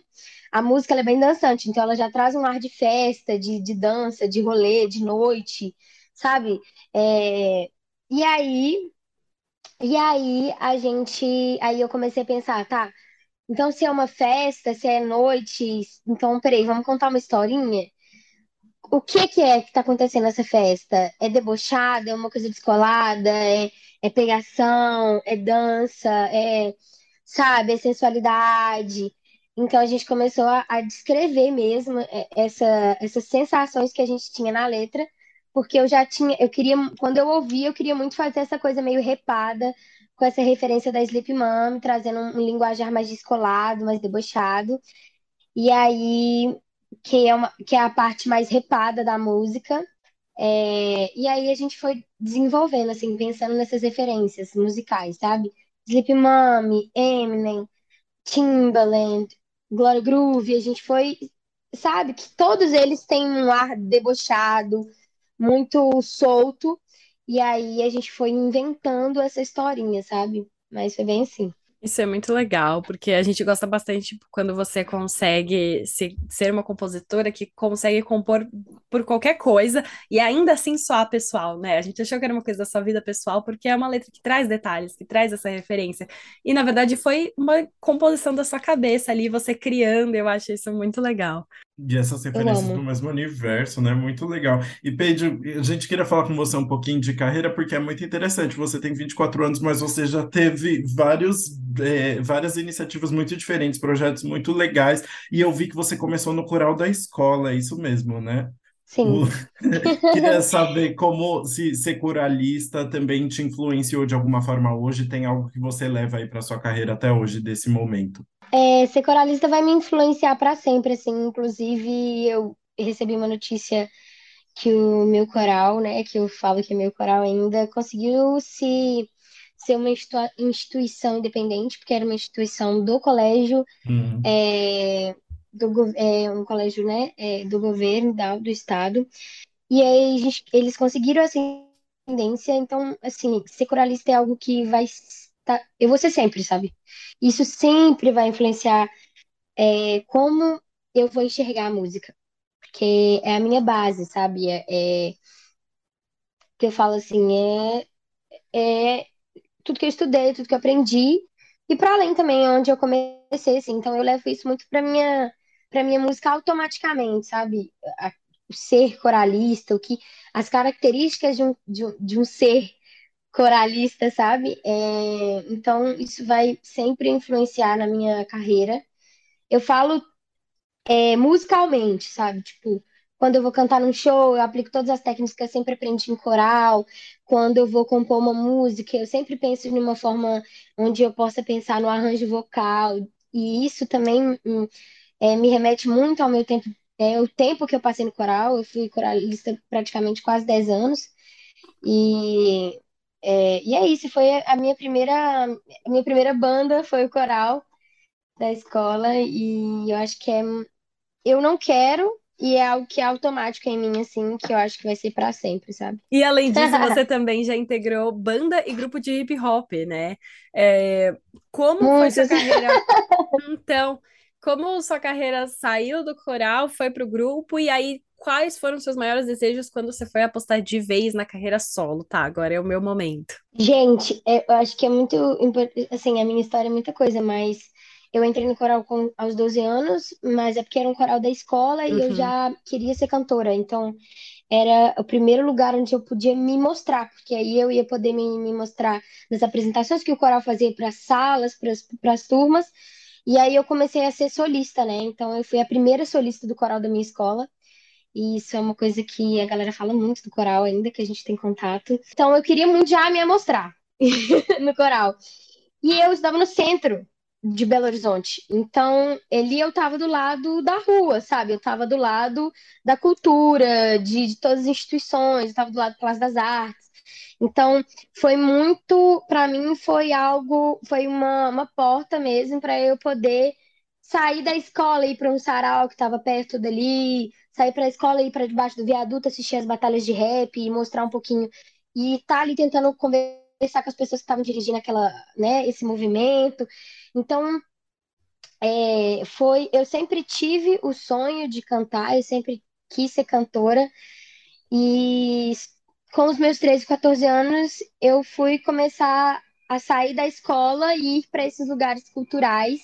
a música é bem dançante, então ela já traz um ar de festa, de, de dança, de rolê, de noite sabe? É, e aí, e aí a gente, aí eu comecei a pensar, tá? Então se é uma festa, se é noite, então peraí, vamos contar uma historinha. O que que é que tá acontecendo nessa festa? É debochada, é uma coisa descolada, é, é pegação, é dança, é, sabe, é sensualidade. Então a gente começou a, a descrever mesmo é, essa, essas sensações que a gente tinha na letra porque eu já tinha, eu queria, quando eu ouvi, eu queria muito fazer essa coisa meio repada, com essa referência da Sleep Mom, trazendo um, linguajar mais descolado, mais debochado. E aí, que é, uma, que é a parte mais repada da música. É, e aí a gente foi desenvolvendo, assim, pensando nessas referências musicais, sabe? Sleep Mom, Eminem, Timbaland, Gloria Groove, a gente foi, sabe, que todos eles têm um ar debochado, muito solto. E aí a gente foi inventando essa historinha, sabe? Mas foi bem assim. Isso é muito legal, porque a gente gosta bastante quando você consegue se, ser uma compositora que consegue compor por qualquer coisa e ainda assim soar pessoal, né? A gente achou que era uma coisa da sua vida pessoal porque é uma letra que traz detalhes, que traz essa referência. E na verdade foi uma composição da sua cabeça ali, você criando, eu acho isso muito legal. E essas referências do mesmo universo, né? Muito legal. E Pedro, a gente queria falar com você um pouquinho de carreira, porque é muito interessante. Você tem 24 anos, mas você já teve vários, é, várias iniciativas muito diferentes, projetos muito legais. E eu vi que você começou no coral da escola, é isso mesmo, né? Sim. [LAUGHS] Queria saber como se ser coralista também te influenciou de alguma forma hoje. Tem algo que você leva aí para sua carreira até hoje, desse momento? É, ser coralista vai me influenciar para sempre, assim. Inclusive, eu recebi uma notícia que o meu coral, né, que eu falo que é meu coral ainda, conseguiu se ser uma instituição independente, porque era uma instituição do colégio, Uhum. é, do é, um colégio, né, é, do governo, da, do estado. E aí gente, eles conseguiram assim tendência, então assim, ser coralista é algo que vai tá, eu vou ser sempre, sabe? Isso sempre vai influenciar é, como eu vou enxergar a música, porque é a minha base, sabe? É, é que eu falo assim, é, é tudo que eu estudei, tudo que eu aprendi, e para além também onde eu comecei, assim, então eu levo isso muito para minha para minha música automaticamente, sabe? A, o ser coralista, o que as características de um, de um, de um ser coralista, sabe? É, então isso vai sempre influenciar na minha carreira. Eu falo é, musicalmente, sabe? Tipo, quando eu vou cantar num show, eu aplico todas as técnicas que eu sempre aprendi em coral. Quando eu vou compor uma música, eu sempre penso em uma forma onde eu possa pensar no arranjo vocal. E isso também hum, é, me remete muito ao meu tempo, é, o tempo que eu passei no coral. Eu fui coralista praticamente quase 10 anos. E é, e é isso, foi a minha primeira, a minha primeira banda foi o coral da escola e eu acho que é eu não quero e é algo que é automático em mim, assim, que eu acho que vai ser para sempre, sabe? E além disso, [LAUGHS] você também já integrou banda e grupo de hip hop, né? É, como foi sua carreira? [LAUGHS] Então, como sua carreira saiu do coral, foi pro grupo, e aí quais foram seus maiores desejos quando você foi apostar de vez na carreira solo? Tá, agora é o meu momento. Gente, é, eu acho que é muito importante, assim, a minha história é muita coisa, mas eu entrei no coral com, aos 12 anos, mas é porque era um coral da escola e eu uhum. já queria ser cantora. Então, era o primeiro lugar onde eu podia me mostrar, porque aí eu ia poder me, me mostrar nas apresentações que o coral fazia para as salas, para as turmas. E aí eu comecei a ser solista, né? Então, eu fui a primeira solista do coral da minha escola. E isso é uma coisa que a galera fala muito do coral ainda, que a gente tem contato. Então, eu queria muito já me mostrar [LAUGHS] no coral. E eu estava no centro de Belo Horizonte. Então, ali eu tava do lado da rua, sabe? Eu tava do lado da cultura, de, de todas as instituições, eu tava do lado do Palácio das Artes. Então, foi muito, para mim, foi algo, foi uma, uma porta mesmo para eu poder sair da escola e ir para um sarau que estava perto dali, sair para a escola e ir para debaixo do viaduto, assistir as batalhas de rap e mostrar um pouquinho e estar tá ali tentando conversar com as pessoas que estavam dirigindo aquela, né, esse movimento. Então, é, foi, eu sempre tive o sonho de cantar, eu sempre quis ser cantora. E com os meus 13, 14 anos, eu fui começar a sair da escola e ir para esses lugares culturais.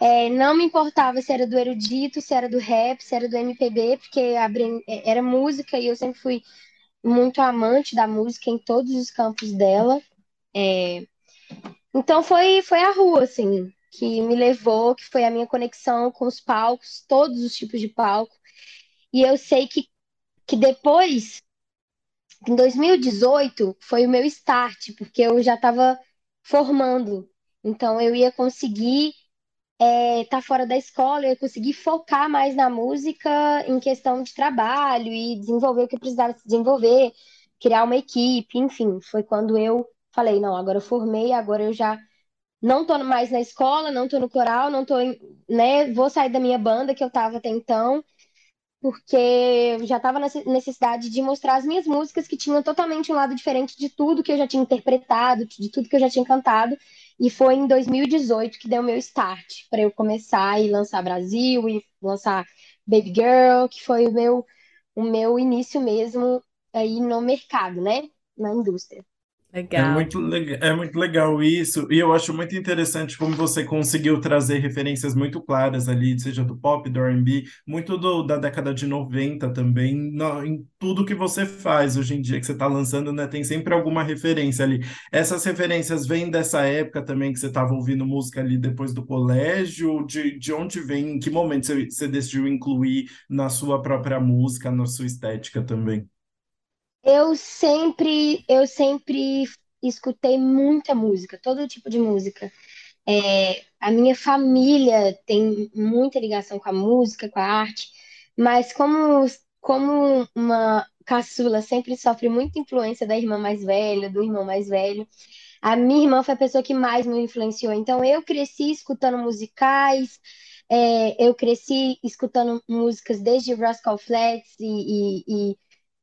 É, não me importava se era do erudito, se era do rap, se era do MPB, porque é, era música e eu sempre fui muito amante da música em todos os campos dela. É, então foi, foi a rua, assim, que me levou, que foi a minha conexão com os palcos, todos os tipos de palco. E eu sei que, que depois, em 2018, foi o meu start, porque eu já estava formando. Então eu ia conseguir estar é, tá fora da escola, eu ia conseguir focar mais na música em questão de trabalho e desenvolver o que eu precisava desenvolver, criar uma equipe, enfim, foi quando eu falei, não, agora eu formei, agora eu já não tô mais na escola, não tô no coral, não tô, né, vou sair da minha banda que eu tava até então, porque eu já tava na necessidade de mostrar as minhas músicas que tinham totalmente um lado diferente de tudo que eu já tinha interpretado, de tudo que eu já tinha cantado, e foi em 2018 que deu o meu start para eu começar e lançar Brasil e lançar Baby Girl, que foi o meu o meu início mesmo aí no mercado, né, na indústria. Legal. É muito, é muito legal isso, e eu acho muito interessante como você conseguiu trazer referências muito claras ali, seja do pop, do R&B, muito do, da década de 90 também, no, em tudo que você faz hoje em dia, que você está lançando, né, tem sempre alguma referência ali. Essas referências vêm dessa época também que você estava ouvindo música ali depois do colégio, de, de onde vem, em que momento você, você decidiu incluir na sua própria música, na sua estética também? Eu sempre, eu sempre escutei muita música, todo tipo de música. É, a minha família tem muita ligação com a música, com a arte, mas como, como uma caçula sempre sofre muita influência da irmã mais velha, do irmão mais velho, a minha irmã foi a pessoa que mais me influenciou. Então eu cresci escutando musicais, é, eu cresci escutando músicas desde Rascal Flatts e, e, e,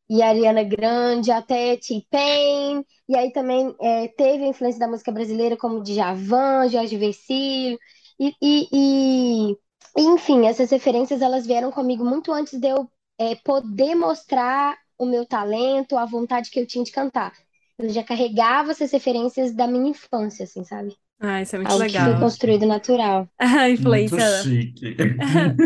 e Ariana Grande até T-Pain, e aí também é, teve a influência da música brasileira como Djavan, Jorge Versilo, e, e, e, enfim, essas referências elas vieram comigo muito antes de eu é, poder mostrar o meu talento, a vontade que eu tinha de cantar. Eu já carregava essas referências da minha infância, assim, sabe? Ah, isso é muito Algo legal. que foi construído natural. [LAUGHS] A influência. Muito [LAUGHS] chique.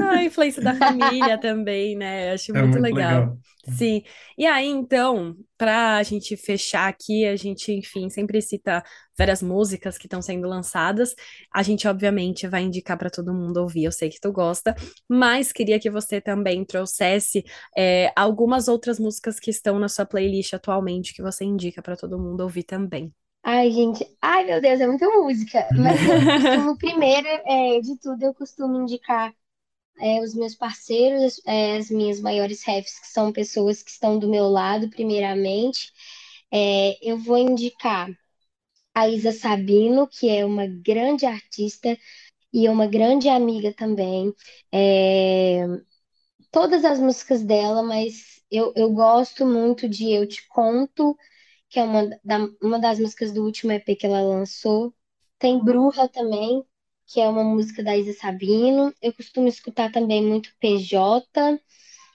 a influência da família também, né? Acho É muito muito legal. legal. Sim. E aí, então, pra gente fechar aqui, a gente, enfim, sempre cita várias músicas que estão sendo lançadas. A gente, obviamente, vai indicar para todo mundo ouvir, eu sei que tu gosta, mas queria que você também trouxesse é, algumas outras músicas que estão na sua playlist atualmente, que você indica para todo mundo ouvir também. Ai, gente, ai meu Deus, é muita música. Mas eu [LAUGHS] costumo, primeiro é, de tudo, eu costumo indicar é, os meus parceiros, é, as minhas maiores refs, que são pessoas que estão do meu lado, primeiramente. É, eu vou indicar a Isa Sabino, que é uma grande artista e uma grande amiga também. É, todas as músicas dela, mas eu, eu gosto muito de Eu Te Conto, que é uma, da, uma das músicas do último EP que ela lançou. Tem Bruja também, que é uma música da Isa Sabino. Eu costumo escutar também muito PJ,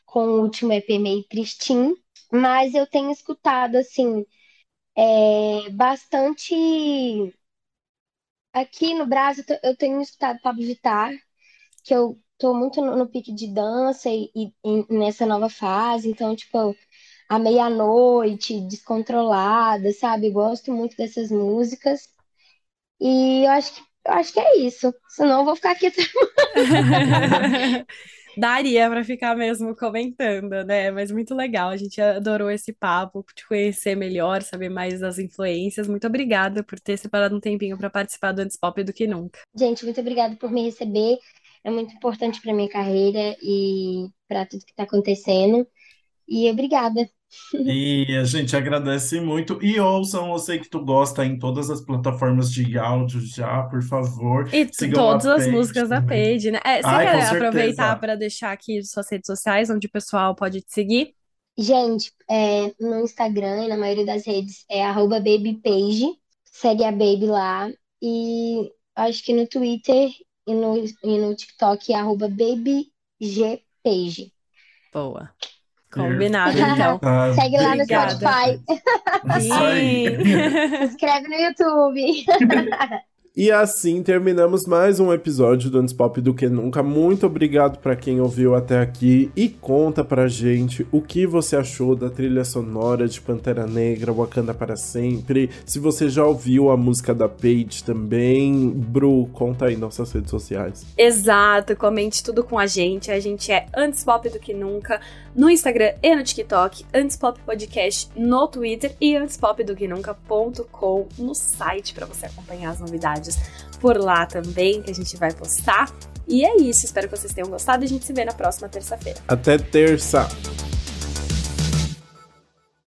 com o último EP meio tristinho. Mas eu tenho escutado, assim, é, bastante. Aqui no Brasil, eu tenho escutado Pablo Vittar, que eu tô muito no, no pique de dança e, e- e nessa nova fase. Então, tipo, a meia-noite, descontrolada, sabe? Gosto muito dessas músicas. E eu acho que, eu acho que é isso. Senão eu vou ficar aqui até [LAUGHS] Daria para ficar mesmo comentando, né? Mas muito legal. A gente adorou esse papo, te conhecer melhor, saber mais das influências. Muito obrigada por ter separado um tempinho para participar do Antes Pop do que nunca. Gente, muito obrigada por me receber. É muito importante para minha carreira e para tudo que está acontecendo. E obrigada. E a gente agradece muito. E ouçam, eu sei que tu gosta em todas as plataformas de áudio já, por favor. E Sigam todas as músicas da também. Paige, né? É, você Ai, quer aproveitar para deixar aqui suas redes sociais, onde o pessoal pode te seguir? Gente, é, no Instagram e na maioria das redes é arroba babypage. Segue a Baby lá. E acho que no Twitter e no, e no TikTok é arroba babygpage. Boa. Combinado, então. Tá, Segue lá no obrigada. Spotify. Isso aí. Sim. [LAUGHS] Inscreve no YouTube. [LAUGHS] E assim terminamos mais um episódio do Antes Pop do que nunca. Muito obrigado para quem ouviu até aqui e conta pra gente o que você achou da trilha sonora de Pantera Negra, Wakanda para sempre. Se você já ouviu a música da Paige também, Bru, conta aí nossas redes sociais. Exato, comente tudo com a gente. A gente é Antes Pop do que nunca no Instagram e no TikTok, Antes Pop Podcast no Twitter e antespopdoquenunca.com no site para você acompanhar as novidades por lá também que a gente vai postar. E é isso, espero que vocês tenham gostado e a gente se vê na próxima terça-feira. Até terça!